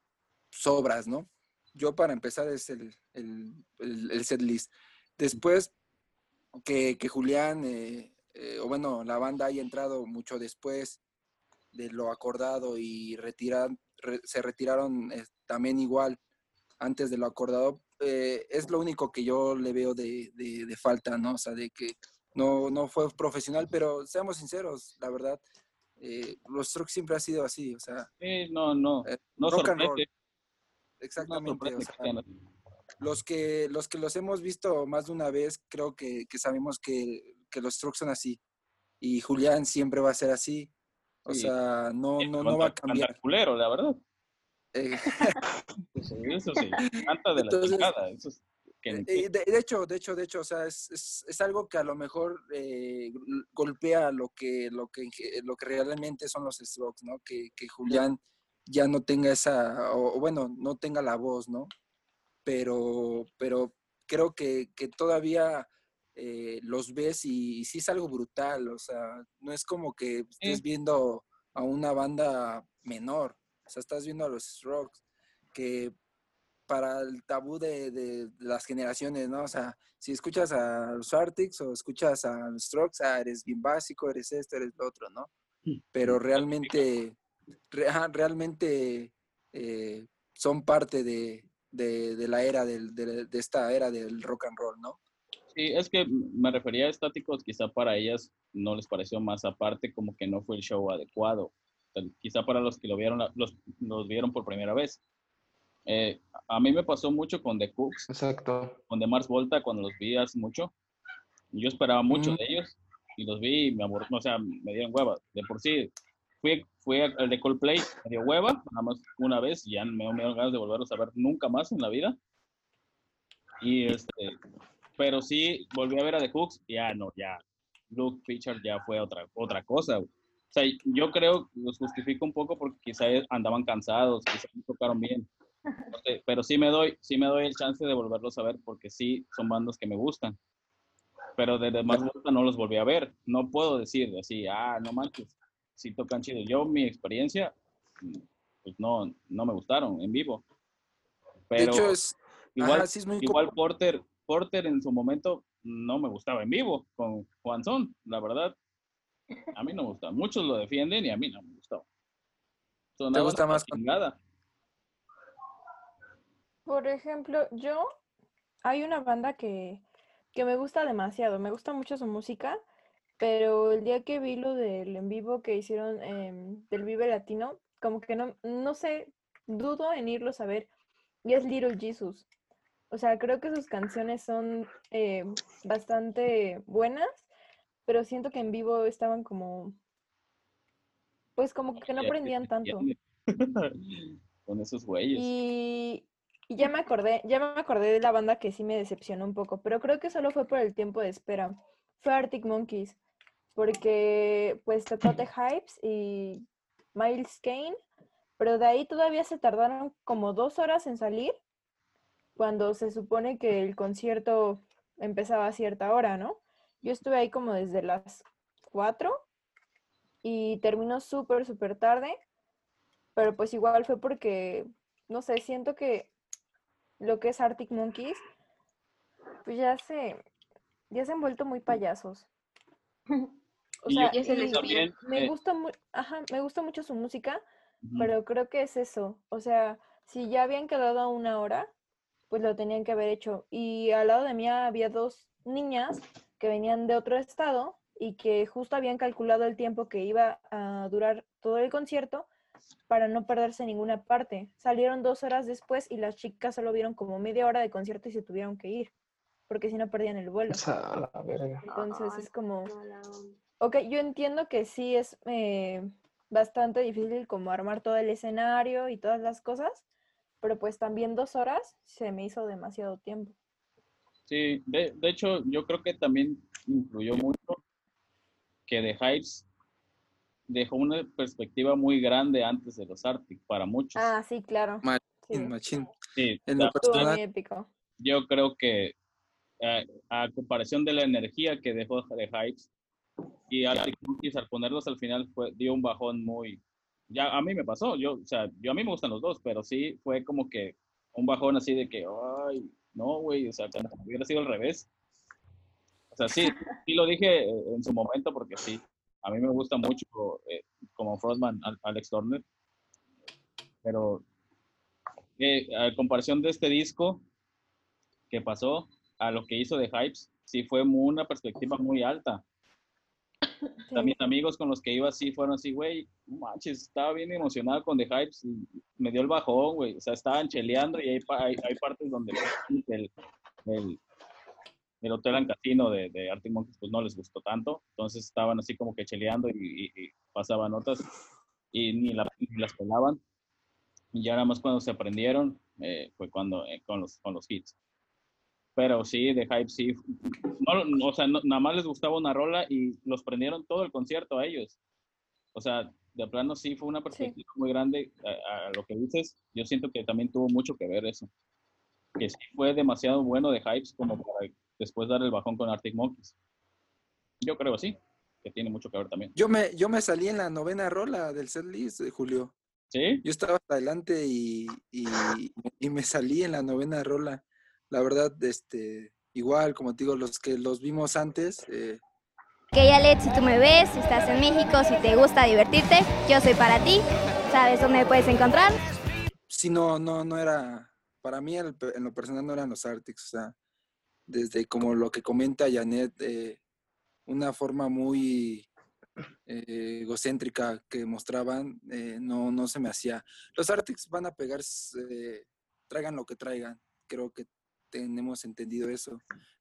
sobras, ¿no? Yo para empezar es el, el, set list. Después que, que Julián, eh, o bueno, la banda haya entrado mucho después de lo acordado y se retiraron también igual antes de lo acordado, eh, es lo único que yo le veo de, de- de falta, ¿no? O sea, de que no, no fue profesional, pero seamos sinceros, la verdad, eh, los Strokes siempre ha sido así, o sea, Sí, no, no. eh, No rock and roll, sorprende. No exactamente, o sea, los que, los que los hemos visto más de una vez, creo que, que sabemos que, que los Strokes son así. Y Julián siempre va a ser así. O Sí. sea, no, Sí, no, no va a cambiar. culero, la verdad. Eh, (laughs) Eso, eso sí, canta de la Entonces, chingada. Eso es que ni qué. eh, de, de hecho, de hecho, de hecho, o sea, es, es, es algo que a lo mejor eh, gol- golpea lo que, lo que, lo que realmente son los Strokes, ¿no? Que, que Julián ya no tenga esa, o, o bueno, no tenga la voz, ¿no? Pero, pero creo que, que todavía eh, los ves y, y sí es algo brutal, o sea, no es como que estés viendo a una banda menor, o sea, estás viendo a los Strokes, que para el tabú de, de las generaciones, ¿no? O sea, si escuchas a los Arctics o escuchas a los Strokes, ah, eres bien básico, eres esto, eres lo otro, ¿no? Pero realmente, re- realmente eh, son parte de, de- de la era, del, de, de esta era del rock and roll, ¿no? Sí, es que me refería a estáticos, quizá para ellas no les pareció más aparte, como que no fue el show adecuado. Quizá para los que lo vieron, los, los vieron por primera vez. Eh, a mí me pasó mucho con The Cooks, Exacto. con The Mars Volta, cuando los vi hace mucho. Yo esperaba mucho Mm. de ellos y los vi y me aburrí, o sea, me dieron hueva. De por sí, fui, fui al de Coldplay, me dio hueva, nada más una vez, ya me, me dieron ganas de volverlos a ver nunca más en la vida. Y este, pero sí, volví a ver a The Hooks, y ya no, ya, Luke Pitcher ya fue otra, otra cosa. güey. O sea, yo creo, los justifico un poco porque quizá andaban cansados, quizá no tocaron bien. Pero sí me doy, sí me doy el chance de volverlos a ver porque sí son bandas que me gustan. Pero desde más vuelta no los volví a ver. No puedo decir así, ah, no manches, sí tocan chido. Yo, mi experiencia, pues no, no me gustaron en vivo. Pero de hecho, es, igual, ajá, sí es muy igual Porter, Porter en su momento no me gustaba en vivo con Juan Son, la verdad. A mí no me gusta. Muchos lo defienden y a mí no me gustó. Sonaba gusta una más? chingada. Por ejemplo, yo hay una banda que, que me gusta demasiado, me gusta mucho su música, pero el día que vi lo del en vivo que hicieron em, del Vive Latino, como que no, no sé, dudo en irlos a ver, y es Little Jesus. O sea, creo que sus canciones son eh, bastante buenas, pero siento que en vivo estaban como, pues como que no Ya, prendían tanto. (laughs) Con esos güeyes. Y, y ya me acordé, ya me acordé de la banda que sí me decepcionó un poco, pero creo que solo fue por el tiempo de espera. Fue Arctic Monkeys, porque pues tocó The (clears throat) Hypes y Miles Kane, pero de ahí todavía se tardaron como dos horas en salir, cuando se supone que el concierto empezaba a cierta hora, ¿no? Yo estuve ahí como desde las cuatro y terminó súper, súper tarde, pero pues igual fue porque, no sé, siento que lo que es Arctic Monkeys, pues ya se, ya se han vuelto muy payasos. (laughs) O Y yo sea, y también, me eh, gusta ajá, me gusta mucho su música, pero creo que es eso. O sea, si ya habían quedado a una hora, pues lo tenían que haber hecho. Y al lado de mí había dos niñas que venían de otro estado y que justo habían calculado el tiempo que iba a durar todo el concierto para no perderse ninguna parte. Salieron dos horas después y las chicas solo vieron como media hora de concierto y se tuvieron que ir, porque si no perdían el vuelo. O sea, a la verga. Entonces Ay, es como... Ok, yo entiendo que sí es eh, bastante difícil como armar todo el escenario y todas las cosas, pero pues también dos horas se me hizo demasiado tiempo. Sí, de, de hecho, yo creo que también influyó mucho que The Hypes dejó una perspectiva muy grande antes de los Arctic para muchos. Ah, sí, claro. Machín, Sí, machín. Sí, En personal, muy épico. yo creo que eh, a comparación de la energía que dejó The Hypes y Arctic Monkeys al ponerlos al final fue, dio un bajón muy... Ya a mí me pasó, yo, o sea, yo a mí me gustan los dos, pero sí fue como que un bajón así de que, ay, no, güey, o sea, como si hubiera sido al revés. O sea, sí, (laughs) sí lo dije eh, en su momento porque sí, a mí me gusta mucho eh, como frontman Al- Alex Turner, pero eh, a comparación de este disco que pasó a lo que hizo de Hypes, sí fue una perspectiva muy alta. (laughs) Mis amigos con los que iba así fueron así, güey, manches, estaba bien emocionado con The Hypes y me dio el bajón, güey. O sea, estaban cheleando y hay, hay, hay partes donde (laughs) el, el, el Hotel and Casino de, de Arctic Monkeys pues no les gustó tanto. Entonces estaban así como que cheleando y pasaban notas y ni, la- ni las pelaban. Y ya nada más cuando se aprendieron eh, fue cuando eh, con, los, con los hits. Pero sí, de Hype sí. No, o sea, no- nada más les gustaba una rola y los prendieron todo el concierto a ellos. O sea, de plano sí fue una perspectiva muy grande a, a lo que dices. Yo siento que también tuvo mucho que ver eso. Que sí fue demasiado bueno de Hypes como para después dar el bajón con Arctic Monkeys. Yo creo sí, que tiene mucho que ver también. yo me, yo me salí en la novena rola del set list de Julio. ¿Sí? Yo estaba hasta adelante y, y, y me salí en la novena rola. La verdad, este, igual, como te digo, los que los vimos antes, eh, Que Alet, si tú me ves, si estás en México, si te gusta divertirte, yo soy para ti. ¿Sabes dónde me puedes encontrar? sí, no, no, no era, para mí el en lo personal no eran los Arctics, o sea, desde como lo que comenta Janet, eh, una forma muy eh, egocéntrica que mostraban, eh, no, no se me hacía. Los Arctics van a pegar, eh, traigan lo que traigan, creo que tenemos entendido eso,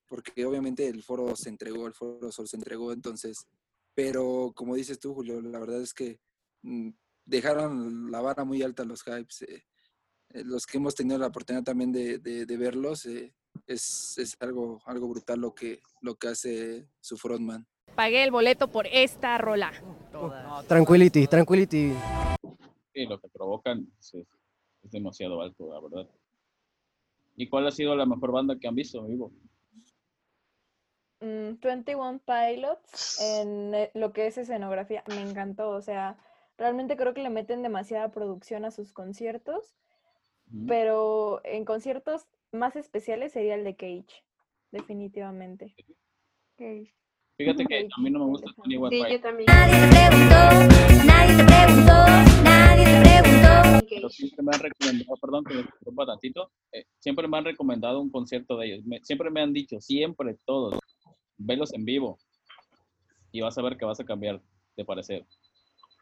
porque obviamente el foro se entregó, el foro sol se entregó, entonces, pero como dices tú, Julio, la verdad es que mm, dejaron la vara muy alta los hypes. eh, eh, los que hemos tenido la oportunidad también de, de- de verlos, eh, es, es algo, algo brutal lo que, lo que hace su frontman. Pagué el boleto por esta rola. Tranquility, tranquility. Sí, lo que provocan es- es demasiado alto, la verdad. ¿Y cuál ha sido la mejor banda que han visto, vivo? Mm, 21 Pilots en eh, lo que es escenografía me encantó, o sea, realmente creo que le meten demasiada producción a sus conciertos, pero en conciertos más especiales sería el de Cage, definitivamente. Fíjate que a mí no me gusta Tony One Sí, Pilots. yo también. Nadie te preguntó, nadie te preguntó, nadie te preguntó. Pero siempre me han recomendado, perdón que me tantito, eh, siempre me han recomendado un concierto de ellos. Me- siempre me han dicho, siempre, todos, velos en vivo y vas a ver que vas a cambiar de parecer.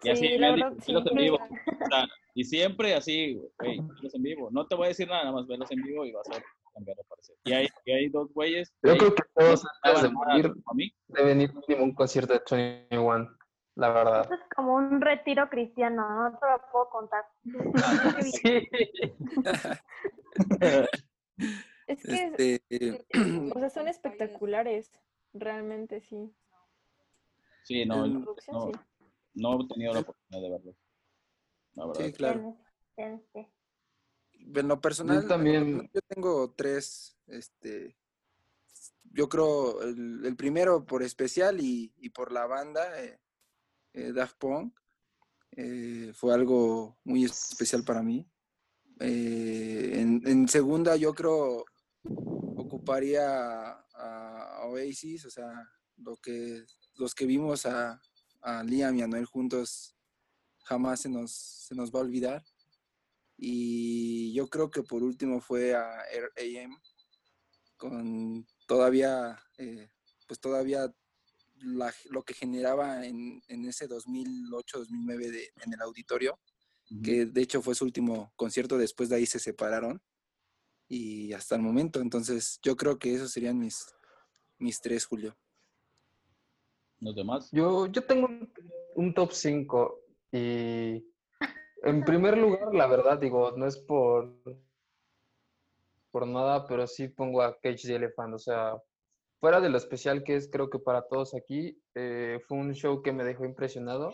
Y así Sí, me la han dicho, sí. "Velos en vivo. O sea, y siempre así, güey, velos en vivo. No te voy a decir nada, nada más velos en vivo y vas a cambiar de parecer. Y hay, y hay dos güeyes. Yo ahí creo que todos antes de morir a mí. deben ir a un concierto de 21, la verdad. Esto es como un retiro cristiano, no te lo puedo contar. Sí. (laughs) Es que, Este, (clears throat) o sea, son espectaculares, realmente sí. Sí, no, yo Producción, no, sí. no he tenido la oportunidad de verlos. La verdad. sí, claro. En lo personal, también- yo tengo tres, este, yo creo el, el primero por especial y, y por la banda, eh, eh, Daft Punk, eh, fue algo muy especial para mí. Eh, en, segunda, yo creo ocuparía a, Oasis, o sea, lo que, los que vimos a, Liam y a Noel juntos jamás se nos, se nos va a olvidar. Y yo creo que por último fue a AM con todavía, pues todavía la- lo que generaba en, en ese 2008-2009 de- en el auditorio, que de hecho fue su último concierto, después de ahí se separaron y hasta el momento. Entonces yo creo que esos serían mis, mis tres, Julio. Los demás. Yo, yo tengo un, un top 5 y en primer lugar, la verdad, digo, no es por, por nada, pero sí pongo a Cage the Elephant. O sea, fuera de lo especial que es, creo que para todos aquí, eh, fue un show que me dejó impresionado.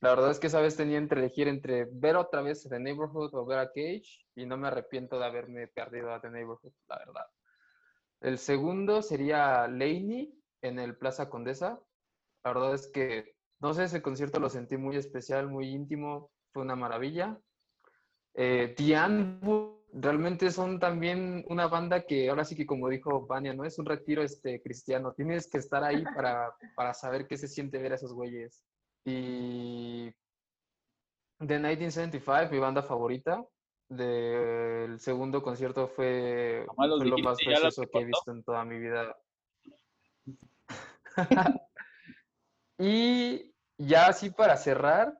La verdad es que esa vez tenía entre elegir entre ver otra vez The Neighborhood o ver a Cage y no me arrepiento de haberme perdido a The Neighborhood, la verdad. El segundo sería Laney en el Plaza Condesa. La verdad es que, no sé, ese concierto lo sentí muy especial, muy íntimo, fue una maravilla. Eh, realmente son también una banda que ahora sí que como dijo Vania, ¿no? Es un retiro este, cristiano, tienes que estar ahí para, para saber qué se siente ver a esos güeyes. Y The 1975, mi banda favorita, del segundo concierto fue, fue lo más precioso que he visto en toda mi vida. (laughs) (laughs) Y ya así para cerrar,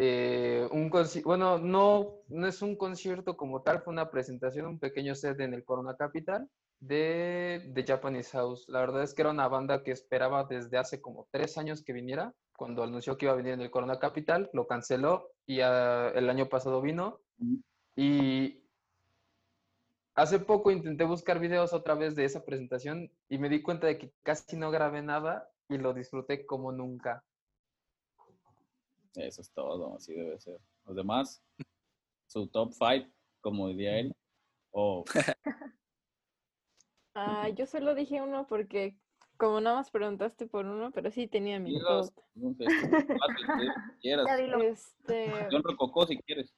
eh, un bueno, no, no es un concierto como tal, fue una presentación, un pequeño set en el Corona Capital de, de Japanese House. La verdad es que era una banda que esperaba desde hace como tres años que viniera. Cuando anunció que iba a venir en el Corona Capital, lo canceló y el año pasado vino. Y hace poco intenté buscar videos otra vez de esa presentación y me di cuenta de que casi no grabé nada y lo disfruté como nunca. Eso es todo, así debe ser. Los demás, su top five, como diría él. O (laughs) Ah, yo solo dije uno porque como nada más preguntaste por uno, pero sí tenía mi top. (laughs) quieras. Este, John Rococó, si quieres.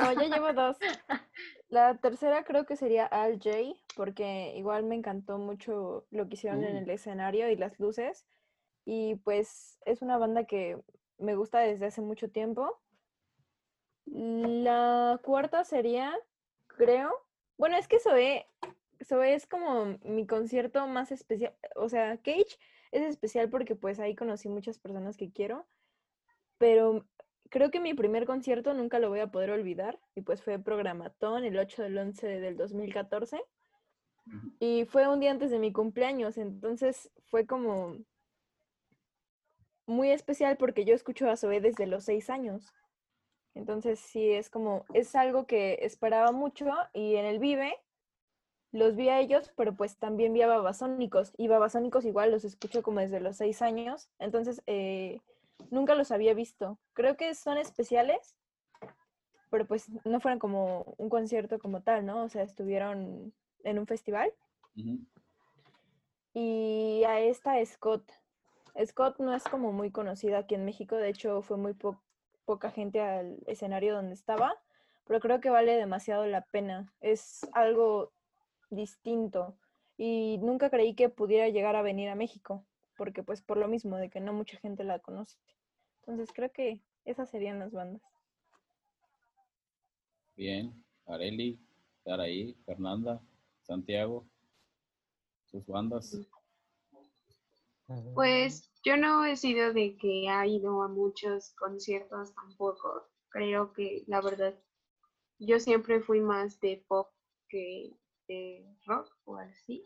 no, ya llevo dos. La tercera creo que sería Al J, porque igual me encantó mucho lo que hicieron en Uh. el escenario y las luces. Y pues es una banda que me gusta desde hace mucho tiempo. La cuarta sería, creo, bueno, es que Zoé, Zoé es como mi concierto más especial, o sea, Cage es especial porque pues ahí conocí muchas personas que quiero, pero creo que mi primer concierto nunca lo voy a poder olvidar y pues fue Programatón el 8 del 11 del 2014 Ujú. y fue un día antes de mi cumpleaños, entonces fue como muy especial porque yo escucho a Zoé desde los seis años. Entonces sí, es como, es algo que esperaba mucho y en el Vive los vi a ellos, pero pues también vi a Babasónicos y Babasónicos igual los escucho como desde los seis años, entonces eh, nunca los había visto. Creo que son especiales, pero pues no fueron como un concierto como tal, ¿no? O sea, estuvieron en un festival y a esta Scott. Scott no es como muy conocida aquí en México, de hecho fue muy po- poca gente al escenario donde estaba, pero creo que vale demasiado la pena. Es algo distinto y nunca creí que pudiera llegar a venir a México, porque pues por lo mismo de que no mucha gente la conoce. Entonces creo que esas serían las bandas. Bien. Areli, Saraí, Fernanda, Santiago, sus bandas. Pues Yo no he sido de que ha ido a muchos conciertos tampoco. Creo que la verdad, yo siempre fui más de pop que de rock o así.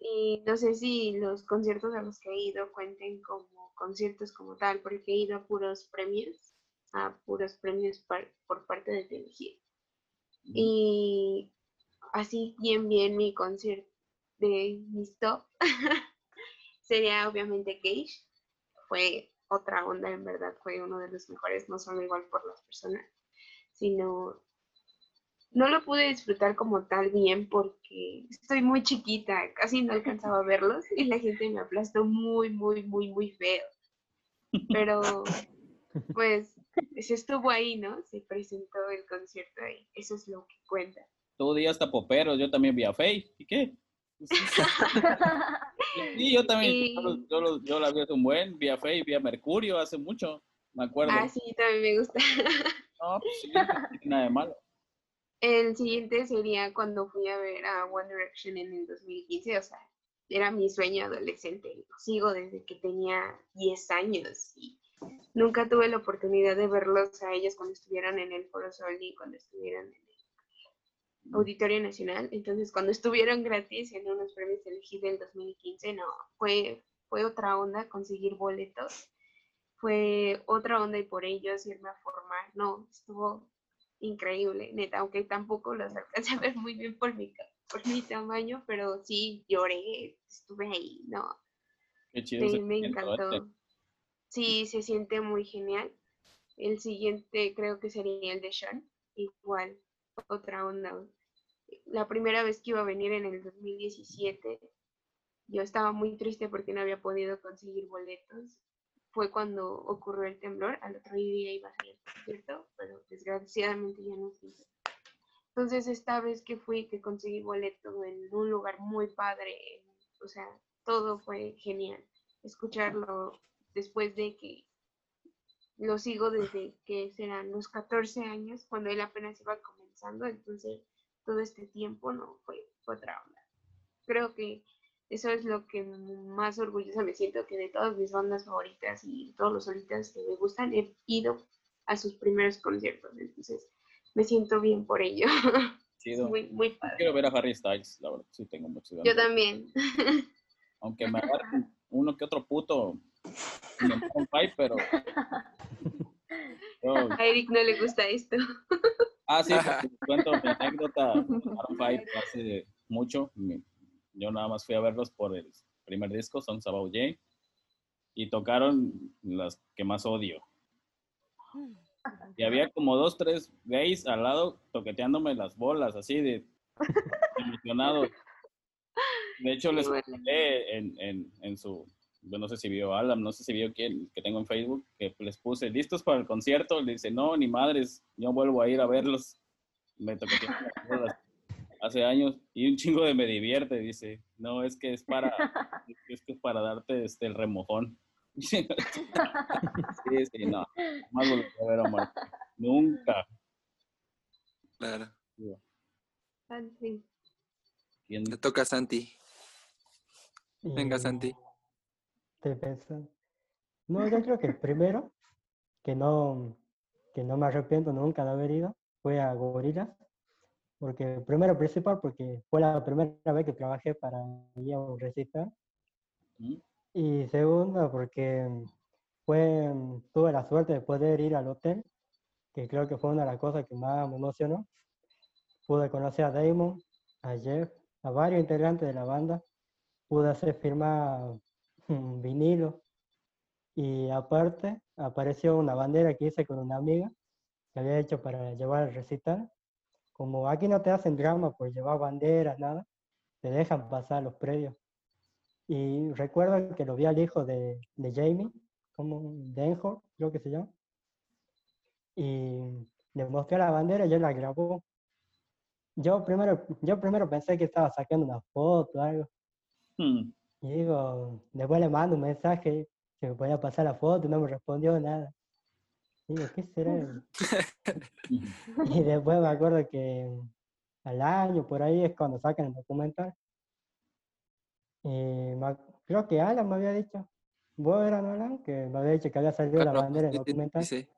Y no sé si los conciertos a los que he ido cuenten como conciertos como tal, porque he ido a puros premios, a puros premios par- por parte de Telehit. Y así bien, bien mi concierto de mis top (laughs) sería obviamente Cage. Fue otra onda, en verdad, fue uno de los mejores, no solo igual por las personas, sino no lo pude disfrutar como tal bien porque estoy muy chiquita, casi no alcanzaba a verlos y la gente me aplastó muy, muy, muy, muy feo. Pero (laughs) pues se estuvo ahí, ¿no? Se presentó el concierto y eso es lo que cuenta. Tú días hasta poperos, yo también vi a Faye. ¿Y qué? (laughs) Sí, yo también, Y- yo, yo, yo la vi hace un buen, vi a Faye, vi a Mercurio hace mucho, me acuerdo. Ah, sí, también me gusta. (laughs) No, pues sí, no tiene nada de malo. El siguiente sería cuando fui a ver a One Direction en el 2015, o sea, era mi sueño adolescente, lo sigo desde que tenía 10 años y nunca tuve la oportunidad de verlos a ellos cuando estuvieran en el Foro Sol y cuando estuvieran en el Auditorio Nacional, entonces cuando estuvieron gratis en unos premios elegidos del 2015, no, fue, fue otra onda conseguir boletos, fue otra onda y por ellos irme a formar, no, estuvo increíble, neta, aunque tampoco los alcancé a ver muy bien por mi, por mi tamaño, pero sí lloré, estuve ahí, no, Qué chido. me, encantó. Sí, se siente muy genial. El siguiente creo que sería el de Sean, igual, otra onda. La primera vez que iba a venir en el 2017, yo estaba muy triste porque no había podido conseguir boletos. Fue cuando ocurrió el temblor, al otro día iba a ser el concierto, pero desgraciadamente ya no hizo. Entonces esta vez que fui, que conseguí boleto en un lugar muy padre, o sea, todo fue genial. Escucharlo después de que lo sigo desde que serán los 14 años, cuando él apenas iba comenzando, entonces todo este tiempo no fue, fue otra onda. Creo que eso es lo que más orgullosa me siento, que de todas mis bandas favoritas y todos los solitas que me gustan, he ido a sus primeros conciertos, entonces me siento bien por ello. (laughs) Chido. muy, muy padre. Quiero ver a Harry Styles, la verdad, sí tengo mucho Yo también. (laughs) Aunque me agarren uno que otro puto five, pero... (laughs) A Eric no le gusta esto. Ah, sí, porque cuento mi anécdota. (laughs) Hace mucho. Yo nada más fui a verlos por el primer disco, Songs About Jay, y tocaron las que más odio. Y había como dos, tres gays al lado toqueteándome las bolas, así de (laughs) emocionado. De hecho, les conté en, en, en su, no sé si vio Alan, no sé si vio quién, que tengo en Facebook, que les puse, ¿listos para el concierto? Le dice, no, ni madres, yo vuelvo a ir a verlos. Me bolas (laughs) hace años y un chingo de me divierte, dice, no, es que es para, es que es para darte este, el remojón. (laughs) sí, sí, no, más volver a ver a Omar. Nunca. Claro. ¿Quién? Le toca a Santi. Venga, Y Santi. Estoy pensando. No, yo creo que el primero, que no, que no me arrepiento nunca de haber ido, fue a Gorillaz. Porque, primero principal, porque fue la primera vez que trabajé para ir a un recital. Y segundo, porque fue, tuve la suerte de poder ir al hotel, que creo que fue una de las cosas que más me emocionó. Pude conocer a Damon, a Jeff, a varios integrantes de la banda. Pude hacer firmar vinilo. Y aparte, apareció una bandera que hice con una amiga que había hecho para llevar al recital. Como aquí no te hacen drama por llevar banderas, nada, te dejan pasar los predios. Y recuerdo que lo vi al hijo de, de Jamie, como Denhor, creo que se llama. Y le mostré la bandera y él la grabó. Yo primero, yo primero pensé que estaba sacando una foto o algo. Hmm. Y digo, después le mando un mensaje si me podía pasar la foto y no me respondió nada. Digo, ¿qué será? (laughs) Y después me acuerdo que al año por ahí es cuando sacan el documental. Y me creo que Alan me había dicho vos eras Nolan, que me había dicho que había salido la Claro, bandera en sí, te documental. avisé.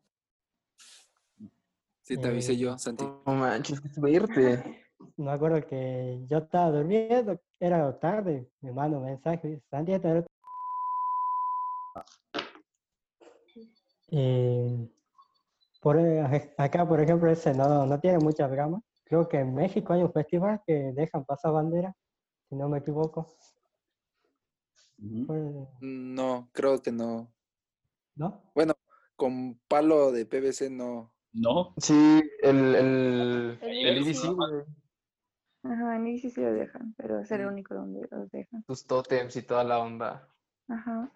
Sí, te avisé Eh, yo, Santi. No manches, qué suerte. Me acuerdo que yo estaba durmiendo, era tarde, me manda un mensaje, Santi, era Y por, e- aj- acá, por ejemplo, ese no, no tiene mucha brama. Creo que en México hay un festival que dejan pasar bandera, si no me equivoco. No, creo que no. ¿No? Bueno, con palo de PVC no. No, Sí, el, el, El el IBC. Ajá, en sí sí lo dejan, pero es el Mm. único donde los dejan. Tus tótems y toda la onda. Ajá.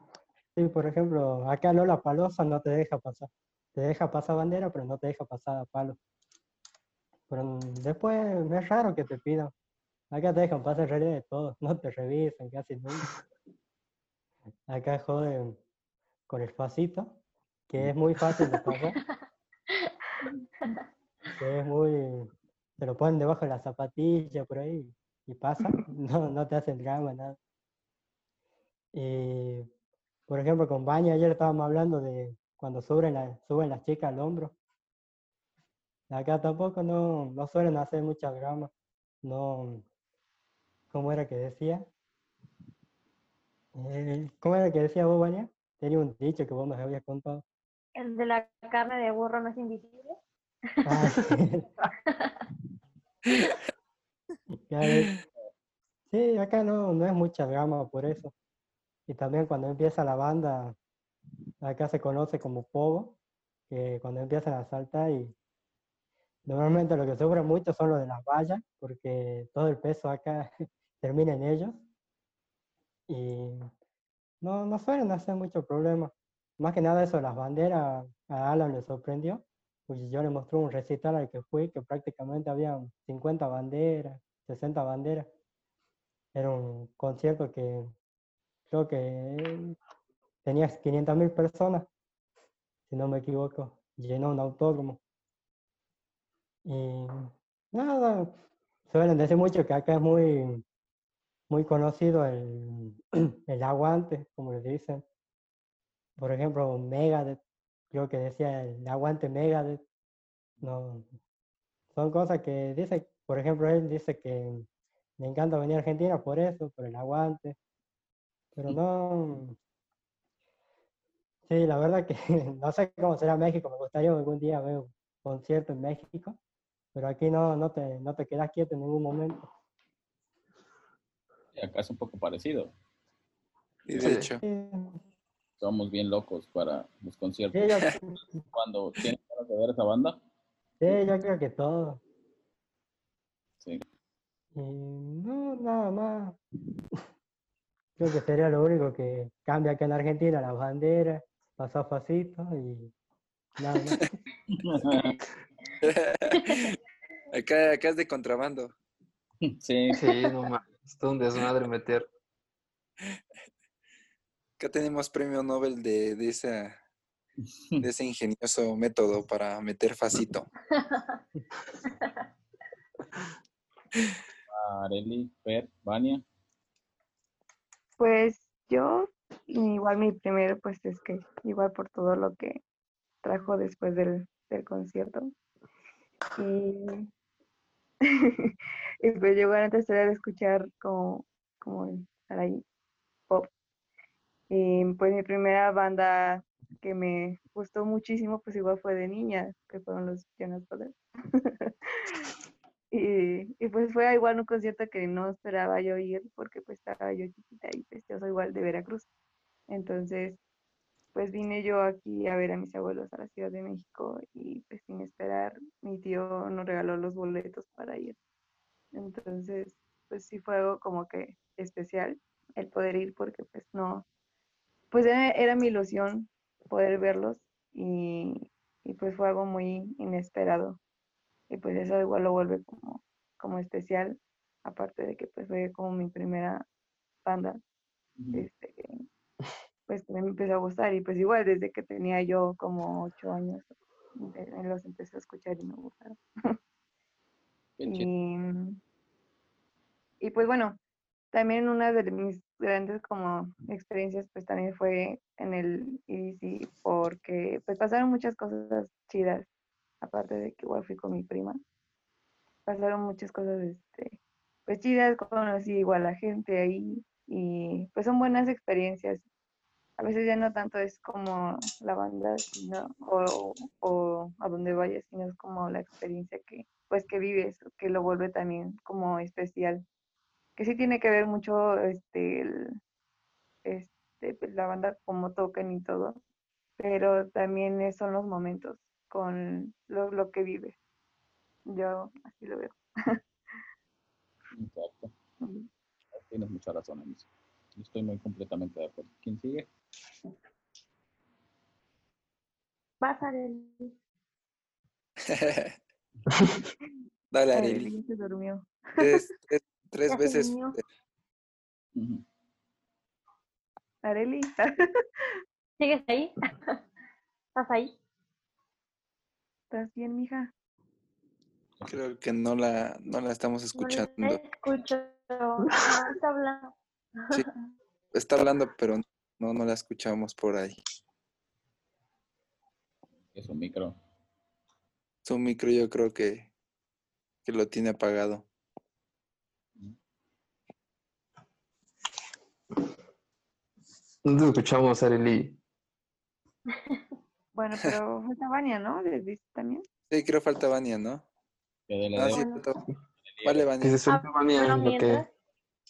Sí, por ejemplo, acá Lola Palosa no te deja pasar. Te deja pasar bandera, pero no te deja pasar palo. Pero mm, después es raro que te pidan. Acá te dejan pasar realidad de todo, no te revisan casi nunca. (laughs) Acá joden con el facito, que es muy fácil de pasar. (laughs) que es muy... Te lo ponen debajo de la zapatilla por ahí y pasa, (laughs) no, no te hacen drama, nada. Y, por ejemplo, con Baña ayer estábamos hablando de cuando suben, la- suben las chicas al hombro. Acá tampoco no, no suelen hacer mucha drama. No, ¿cómo era que decía? Eh, ¿cómo era que decía vos, Baña? Tenía un dicho que vos me habías contado. El de la carne de burro no es invisible. Ah, sí. (laughs) Ya ves. Sí, acá no, no es mucha drama por eso. Y también cuando empieza la banda, acá se conoce como pogo, que cuando empiezan a saltar y normalmente lo que sufren mucho son los de las vallas, porque todo el peso acá (laughs) termina en ellos. Y no, no suelen hacer mucho problema. Más que nada eso las banderas, a Alan le sorprendió, pues yo le mostré un recital al que fui, que prácticamente había 50 banderas, 60 banderas. Era un concierto que creo que tenía 500 mil personas, si no me equivoco, llenó un autódromo. Y nada, suelen decir mucho que acá es muy, muy conocido el, (clears throat) el aguante, como le dicen. Por ejemplo, Megadeth, creo que decía el aguante Megadeth. No, son cosas que dice, por ejemplo, él dice que le encanta venir a Argentina por eso, por el aguante. Pero no. Sí, la verdad que (laughs) no sé cómo será México. Me gustaría algún día ver un concierto en México. Pero aquí no, no, te, no te quedas quieto en ningún momento. Y acá es un poco parecido. Y de hecho, Sí, Somos bien locos para los conciertos. sí, yo, (laughs) Cuando tienes ganas de ver esa banda, sí, yo creo que todo. sí. Y no, nada más. Creo que sería lo único que cambia acá en Argentina, las banderas, paso a pasito y nada más. (laughs) acá, acá es de contrabando. Sí, Sí, no mames. Es todo un desmadre meter. Acá tenemos premio Nobel de, de, esa, de (laughs) ese ingenioso método para meter facito. Areli, Per, Vania. Pues yo, igual mi primero, pues es que igual por todo lo que trajo después del, del concierto. Y, (laughs) y pues yo igual antes era de escuchar como, como estar ahí, pop. Y pues mi primera banda que me gustó muchísimo, pues igual fue de niña, que fueron los Jonas Brothers. (laughs) Y, y pues fue igual un concierto que no esperaba yo ir porque pues estaba yo chiquita y pues yo soy igual de Veracruz. Entonces, pues vine yo aquí a ver a mis abuelos a la Ciudad de México y pues sin esperar, mi tío nos regaló los boletos para ir. Entonces, pues sí fue algo como que especial el poder ir porque pues no, pues era, era mi ilusión poder verlos y, y pues fue algo muy inesperado. Y pues eso igual lo vuelve como, como especial, aparte de que pues fue como mi primera banda, este, pues también me empezó a gustar. Y pues igual desde que tenía yo como ocho años eh, los empecé a escuchar y me gustaron. Y, y pues bueno, también una de mis grandes como experiencias pues también fue en el EDC porque pues pasaron muchas cosas chidas, aparte de que igual fui con mi prima. Pasaron muchas cosas este, pues chidas, conocí igual a la gente ahí y pues son buenas experiencias. A veces ya no tanto es como la banda sino, o, o a donde vayas, sino es como la experiencia que pues que vives, que lo vuelve también como especial que sí tiene que ver mucho este, el, este pues, la banda como tocan y todo, pero también son los momentos con lo, lo que vives. Yo así lo veo. Exacto. (laughs) Tienes mucha razón en eso. Estoy muy completamente de acuerdo. ¿Quién sigue? Vas a ver. Dale, Ay, Areli. se durmió. Tres, tres- veces. Ujú. Areli. (laughs) ¿Sigues ahí? (laughs) ¿Estás ahí? ¿Estás bien, mija? Creo que no la, no la estamos No escuchando. la escucho. (laughs) No, está hablando. Sí. Está hablando, pero no, no la escuchamos por ahí. Es un micro. Su micro yo creo que, que lo tiene apagado. No te escuchamos, Areli. (laughs) Bueno, pero falta Vania, ¿no? ¿Les viste también? Sí, creo falta Vania, ¿no? Que dele Ah, de sí, falta- Vale, Que Vania. se suelte Ah, Vania en lo que...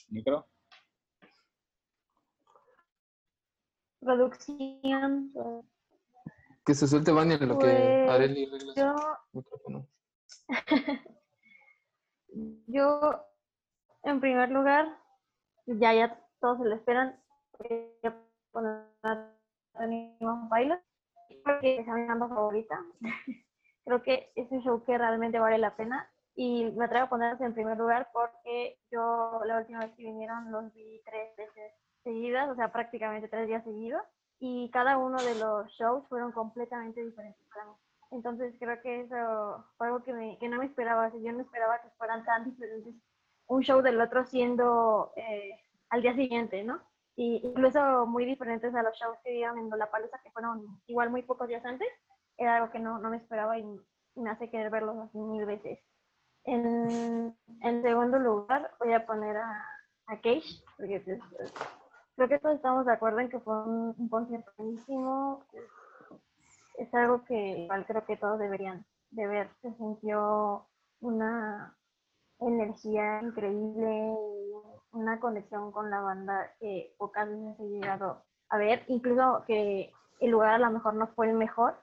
micro. producción. Que se suelte Vania en lo que Pues, su Yo, micrófono. (laughs) yo, en primer lugar, ya ya todos se lo esperan. Voy a Tony One Pilot, porque es mi banda favorita. (laughs) Creo que es un show que realmente vale la pena. Y me atrevo a ponerlos en primer lugar porque yo la última vez que vinieron los vi tres veces seguidas, o sea, prácticamente tres días seguidos. Y cada uno de los shows fueron completamente diferentes para mí. Entonces creo que eso fue algo que, me- que no me esperaba. o sea, yo no esperaba que fueran tan diferentes un show del otro siendo eh, al día siguiente, ¿no? Y incluso muy diferentes a los shows que dieron en La Palusa, que fueron igual muy pocos días antes. Era algo que no, no me esperaba y, me hace querer verlos así mil veces. En, en segundo lugar, voy a poner a, a Cage, porque eh, creo que todos estamos de acuerdo en que fue un, un concierto buenísimo. Es algo que igual creo que todos deberían de ver. Se sintió una energía increíble y una conexión con la banda que pocas veces he llegado a ver. Incluso que el lugar a lo mejor no fue el mejor,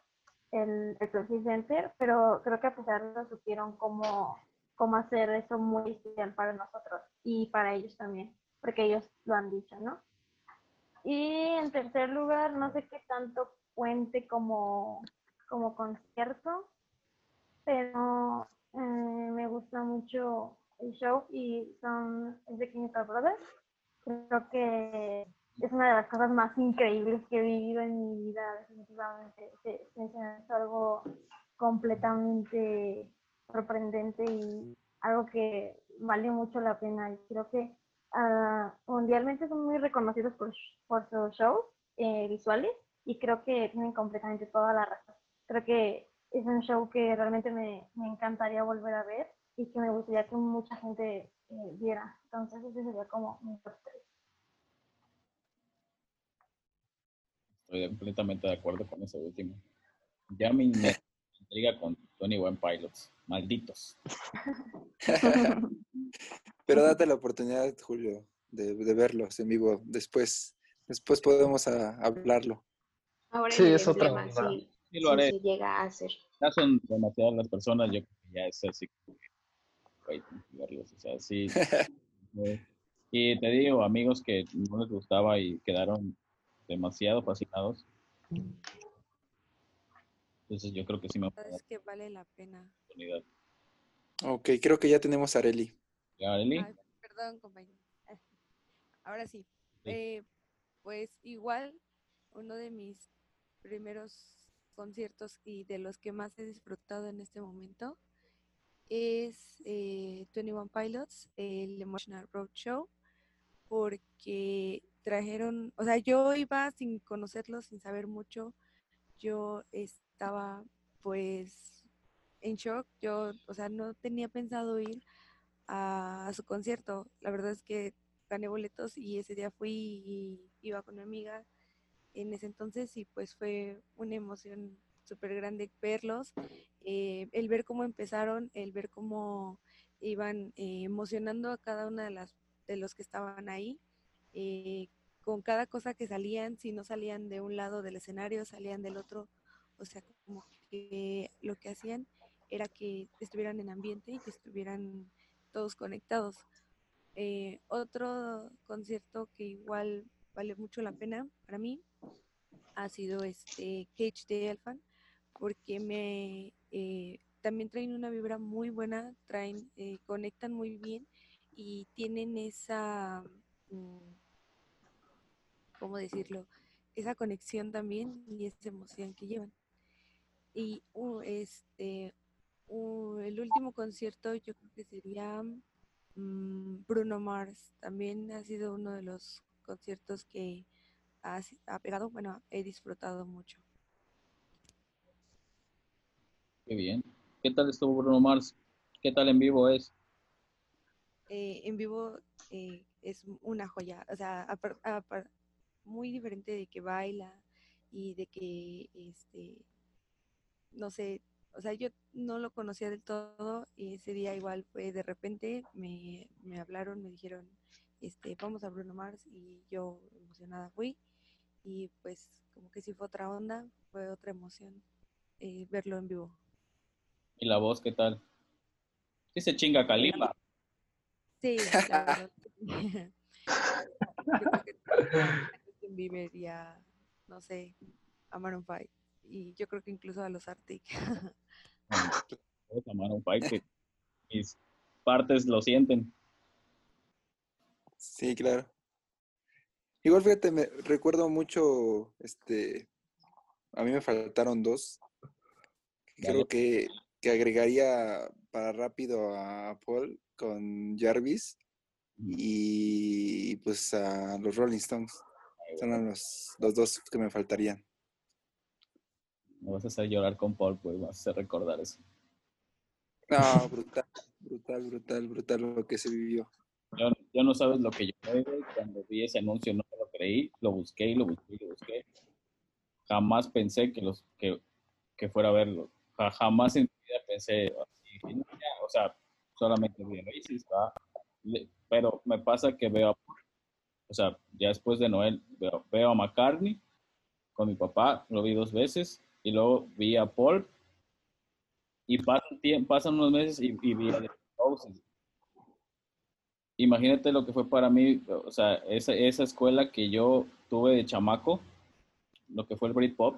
el, el Pepsi Center, pero creo que a pesar de eso supieron cómo, cómo hacer eso muy especial para nosotros y para ellos también, porque ellos lo han dicho, ¿no? Y en tercer lugar, no sé qué tanto cuente como, como concierto, pero eh, me gusta mucho el show y son es de Chemical Brothers. Creo que es una de las cosas más increíbles que he vivido en mi vida, definitivamente. Se, algo completamente sorprendente y algo que vale mucho la pena. Y creo que ah, mundialmente son muy reconocidos por, por sus shows eh, visuales y creo que tienen completamente toda la razón. Creo que es un show que realmente me, me encantaría volver a ver y que me gustaría que mucha gente eh, viera. Entonces ese sería como mi top. Estoy completamente de acuerdo con ese último. Ya me intriga con Tony One Pilots. Malditos. (laughs) Pero date la oportunidad, Julio, de, de verlos en vivo. Después, después podemos a- hablarlo. Ahora Sí, es otra onda. sí, Sí, lo sí haré. se llega a hacer. Ya son demasiadas las personas, yo creo que ya es así. Verlos, o sea, sí. (laughs) y te digo, amigos que no les gustaba y quedaron demasiado fascinados. Entonces yo creo que sí me voy a dar Es que vale la pena. oportunidad. Ok, creo que ya tenemos a Areli. ¿Ya, Arely? Ay, perdón, compañero. (laughs) Ahora sí. Sí. Eh, pues igual, uno de mis primeros conciertos y de los que más he disfrutado en este momento es eh, 21 Pilots, el Emotional Road Show, porque trajeron, o sea, yo iba sin conocerlos, sin saber mucho. Yo estaba pues en shock. Yo, o sea, no tenía pensado ir a, su concierto. La verdad es que gané boletos y ese día fui y iba con mi amiga en ese entonces y pues fue una emoción súper grande verlos, eh, el ver cómo empezaron, el ver cómo iban eh, emocionando a cada una de las de los que estaban ahí, eh, con cada cosa que salían, si no salían de un lado del escenario, salían del otro, o sea, como que lo que hacían era que estuvieran en ambiente y que estuvieran todos conectados. otro concierto que igual vale mucho la pena para mí ha sido este Cage de Elfan, porque me eh, también traen una vibra muy buena, traen, eh, conectan muy bien y tienen esa, mm, ¿cómo decirlo? Esa conexión también y esa emoción que llevan. Y uh, este, uh, el último concierto yo creo que sería mm, Bruno Mars. También ha sido uno de los conciertos que ha, ha pegado, bueno, he disfrutado mucho. Qué bien. ¿Qué tal estuvo Bruno Mars? ¿Qué tal en vivo es? Eh, en vivo eh, es una joya, o sea, muy diferente de que baila y de que, este, no sé, o sea, yo no lo conocía del todo y ese día igual fue de repente, me, me hablaron, me dijeron, este, vamos a Bruno Mars y yo emocionada fui y pues como que sí fue otra onda, fue otra emoción eh, verlo en vivo. ¿Y la voz qué tal? Sí se chinga Kalimba. Sí, la verdad. (laughs) Yo creo que Justin Bieber y a, no sé, a Maroon 5. Y yo creo que incluso a los Arctic. (laughs) a Maroon 5 que mis partes lo sienten. Sí, claro. Igual fíjate, me recuerdo mucho, este, a mí me faltaron dos. Creo que que agregaría para rápido a Paul con Jarvis y pues a los Rolling Stones. Son los, los dos que me faltarían. Me vas a hacer llorar con Paul, pues vas a hacer recordar eso. No, (laughs) brutal, brutal, brutal, brutal lo que se vivió. Yo, no sabes lo que yo cuando vi ese anuncio, no me lo creí, lo busqué y lo busqué y lo busqué. Jamás pensé que, los, que, que fuera a verlo. Jamás en pensé, o sea, solamente vi Oasis, pero me pasa que veo, o sea, ya después de Noel, veo, veo a McCartney con mi papá, lo vi dos veces, y luego vi a Paul, y pasan, pasan unos meses y, vi a The Imagínate lo que fue para mí, o sea, esa, esa escuela que yo tuve de chamaco, lo que fue el Britpop,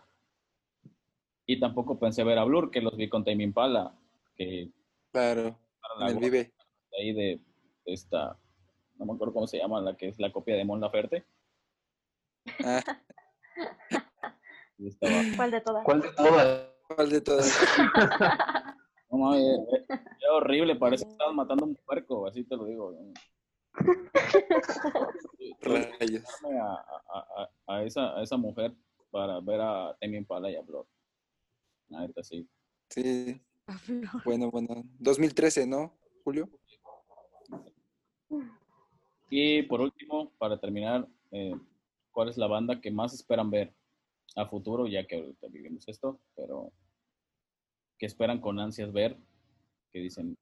y tampoco pensé ver a Blur, que los vi con Tame Impala. Que claro, en el Vive. Ahí de esta, no me acuerdo cómo se llama, la que es la copia de Mon Laferte. Ah. (laughs) ¿Cuál de todas? ¿Cuál de todas? ¿Cuál de todas? (laughs) no, es, (laughs) horrible, parece que estabas matando un puerco, así te lo digo. A, a, a, esa, a esa mujer para ver a Temi Impala y a Blur. Ahorita sí. Sí. Bueno, bueno. 2013, ¿no, Julio? Y por último, para terminar, eh, ¿cuál es la banda que más esperan ver a futuro, ya que ahorita vivimos esto, pero que esperan con ansias ver? Que dicen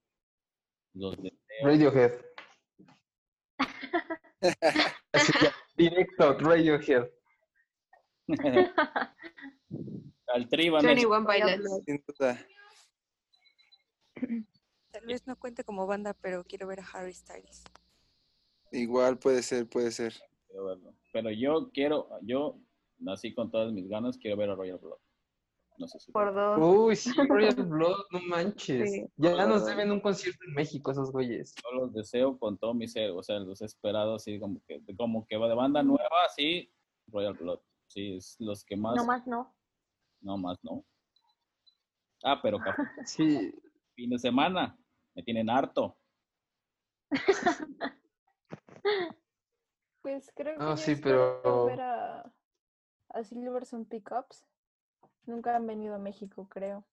los de Radiohead. (laughs) Directo, Radiohead. (laughs) Al tri Tal vez no cuente como banda, pero quiero ver a Harry Styles. Igual puede ser, puede ser. Pero yo quiero, yo nací con todas mis ganas, quiero ver a Royal Blood. No sé si. Por dos. Uy, sí, (laughs) Royal Blood, no manches. Ya nos deben un concierto en México esos güeyes. Yo los deseo con todo mi ser, o sea, los he esperado así como que, como que va de banda nueva, sí, Royal Blood. Sí, es los que más. No más no. No más no. Ah, pero (laughs) sí. fin de semana me tienen harto. (laughs) Pues creo que No, yo sí, pero- a, a Silverson Pickups. Nunca han venido a México, creo.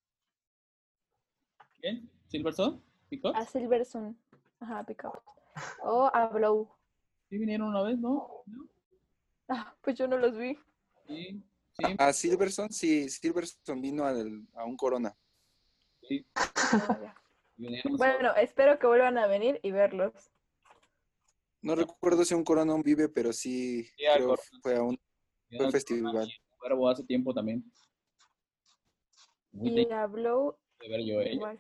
¿Quién? ¿Silverson? ¿Pickups? A Silverson. Ajá, Pickups. O a Blow. Sí vinieron una vez, ¿no? ¿No? Ah, pues yo no los vi. Sí, sí, A Silverson, sí, Silverson vino al- a un Corona. sí. (laughs) Bueno, espero que vuelvan a venir y verlos. No recuerdo si un Corona un Vive, pero sí, Sí, creo Corona. fue a un, fue un festival. Cuervo hace tiempo también. Muy Y Blow de ver yo a ellos. igual.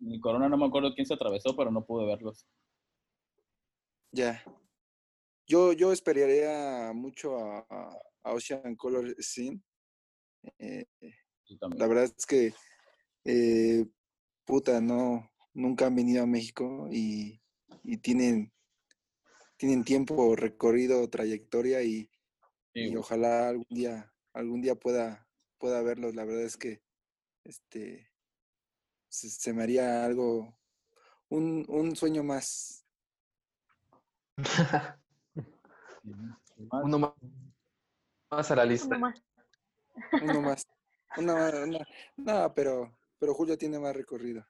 En el Corona no me acuerdo quién se atravesó, pero no pude verlos. Ya. Yo, yo esperaría mucho a, a- a Ocean Color Scene. Eh, la verdad es que, eh, puta, no, nunca han venido a México y, y tienen, tienen tiempo, recorrido, trayectoria y, Sí, y ojalá algún día, algún día pueda, pueda verlos. La verdad es que este se, se me haría algo, un, un sueño. Más- (laughs) Uno más, más a la lista. Uno más. Uno (laughs) más. Una, una- no, pero, pero Julio tiene más recorrido.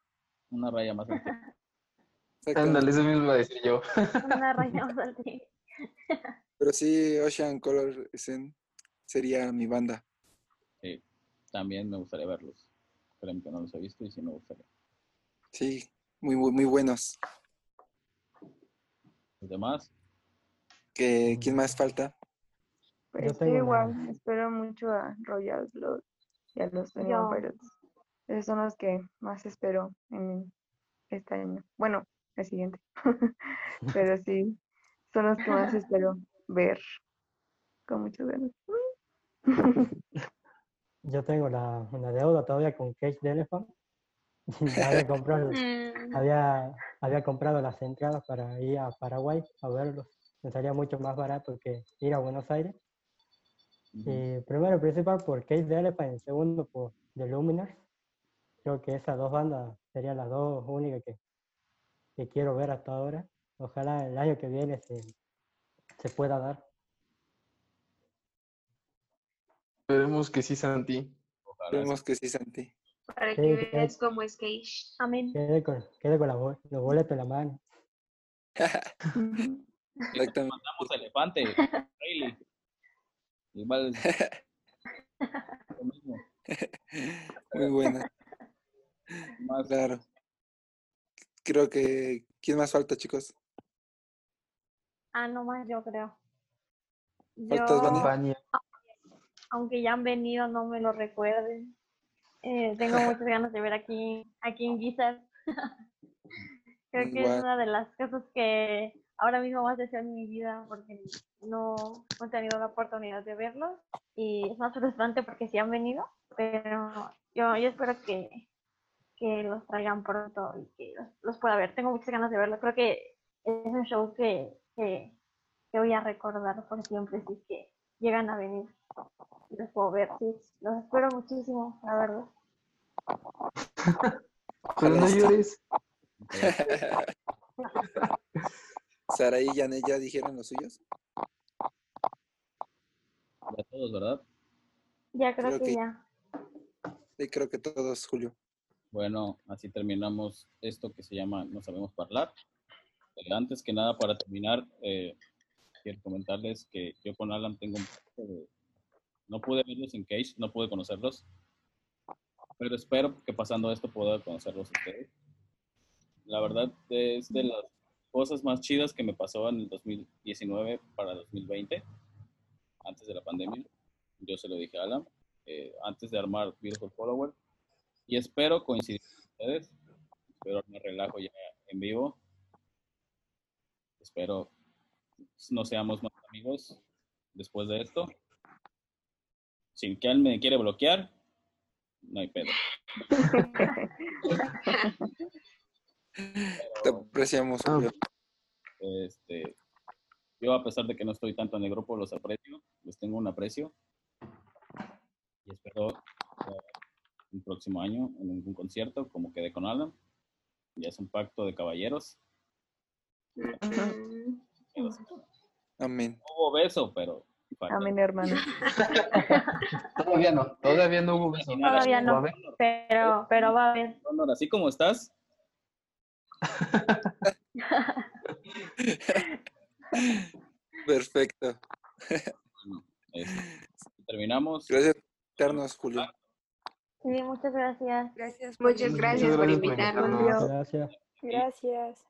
Una raya más. alta. Ándale, eso mismo iba a decir yo. Una (laughs) raya más al fin. (laughs) Pero sí, Ocean Color Scene sería mi banda. Sí, también me gustaría verlos. Créeme que no los he visto y sí me gustaría. Sí, muy, muy, muy buenos. Los demás, ¿Qué, ¿Quién más falta? Pues Yo una- igual, espero mucho a Royal Blood y a los. One Pilots. Esos son los que más espero en este año. Bueno, el siguiente. (laughs) Pero sí, son los que más espero ver con muchas ganas. (laughs) Yo tengo la, una deuda todavía con Cage the Elephant. (laughs) había, comprado, Mm, había, había comprado las entradas para ir a Paraguay a verlos. Me salía mucho más barato que ir a Buenos Aires. Y primero principal por Cage the Elephant y segundo por The Luminers. Creo que esas dos bandas serían las dos únicas que, que quiero ver hasta ahora. Ojalá el año que viene se, se pueda dar. Esperemos que sí, Santi. Esperemos que sí, Santi. Para que sí. veas cómo es Cage. Amén. Quede con, quede con la bol- los boletos en la mano. (laughs) (laughs) Exactamente. Mandamos elefante. (laughs) Igual. lo mismo. (laughs) Muy buena, Más, claro. Creo que. ¿Quién más falta, chicos? Ah, no más, yo creo. ¿Faltas, Yo, Vania? Aunque ya han venido, no me lo recuerden. Eh, tengo (laughs) muchas ganas de ver aquí, aquí en Gizzard. (laughs) Creo que es una de las cosas que ahora mismo más deseo en mi vida porque no, no he tenido la oportunidad de verlos y es más frustrante porque sí han venido, pero yo, yo espero que, que los traigan pronto y que los, los pueda ver. Tengo muchas ganas de verlos. Creo que es un show que, que, que voy a recordar por siempre si es que llegan a venir. y Los puedo ver, sí. Los espero muchísimo, la verdad. (laughs) Pero no llores. (laughs) Sara y Janet ya dijeron los suyos. ya todos, ¿verdad? Ya creo, Creo que, que- ya. Sí, creo que todos, Julio. Bueno, así terminamos esto que se llama No Sabemos Hablar. Eh, antes que nada, para terminar, eh, quiero comentarles que yo con Alan tengo un poco de... No pude verlos en Cage, no pude conocerlos, pero espero que pasando esto pueda conocerlos ustedes. La verdad es de las cosas más chidas que me pasó en el 2019 para 2020, antes de la pandemia. Yo se lo dije a Alan, eh, antes de armar Beautiful Follower, y espero coincidir con ustedes. Espero armar relajo ya en vivo. Espero no seamos más amigos después de esto. Si él me quiere bloquear, no hay pedo. (laughs) Te apreciamos, Ah. Julio. Este, yo a pesar de que no estoy tanto en el grupo, los aprecio, les tengo un aprecio. Y espero eh, el próximo año en algún concierto, como quedé con Alan. Ya es un pacto de caballeros. Mm, Amén. Hubo beso, pero... Amén, hermano. (laughs) Todavía no, todavía no hubo beso. Todavía ¿Va a no, pero, pero va a haber. Así como estás, (laughs) Perfecto. bueno, terminamos. Gracias por invitarnos, Julio. Sí, muchas gracias. Gracias. Muchas gracias por gracias por invitarnos. Gracias. Gracias.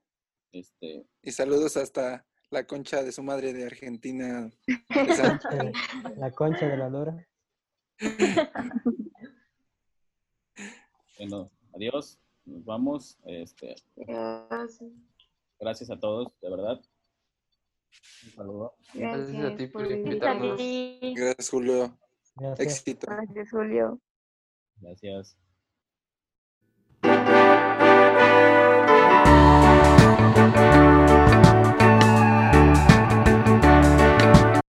Este, Y saludos hasta la concha de su madre de Argentina. (laughs) La concha de la lora. bueno, adiós. Nos vamos. Este, Gracias. gracias a todos, de verdad. Un saludo. Gracias a ti por invitarnos. Gracias, Julio. Gracias. Éxito. Gracias, Julio. Gracias.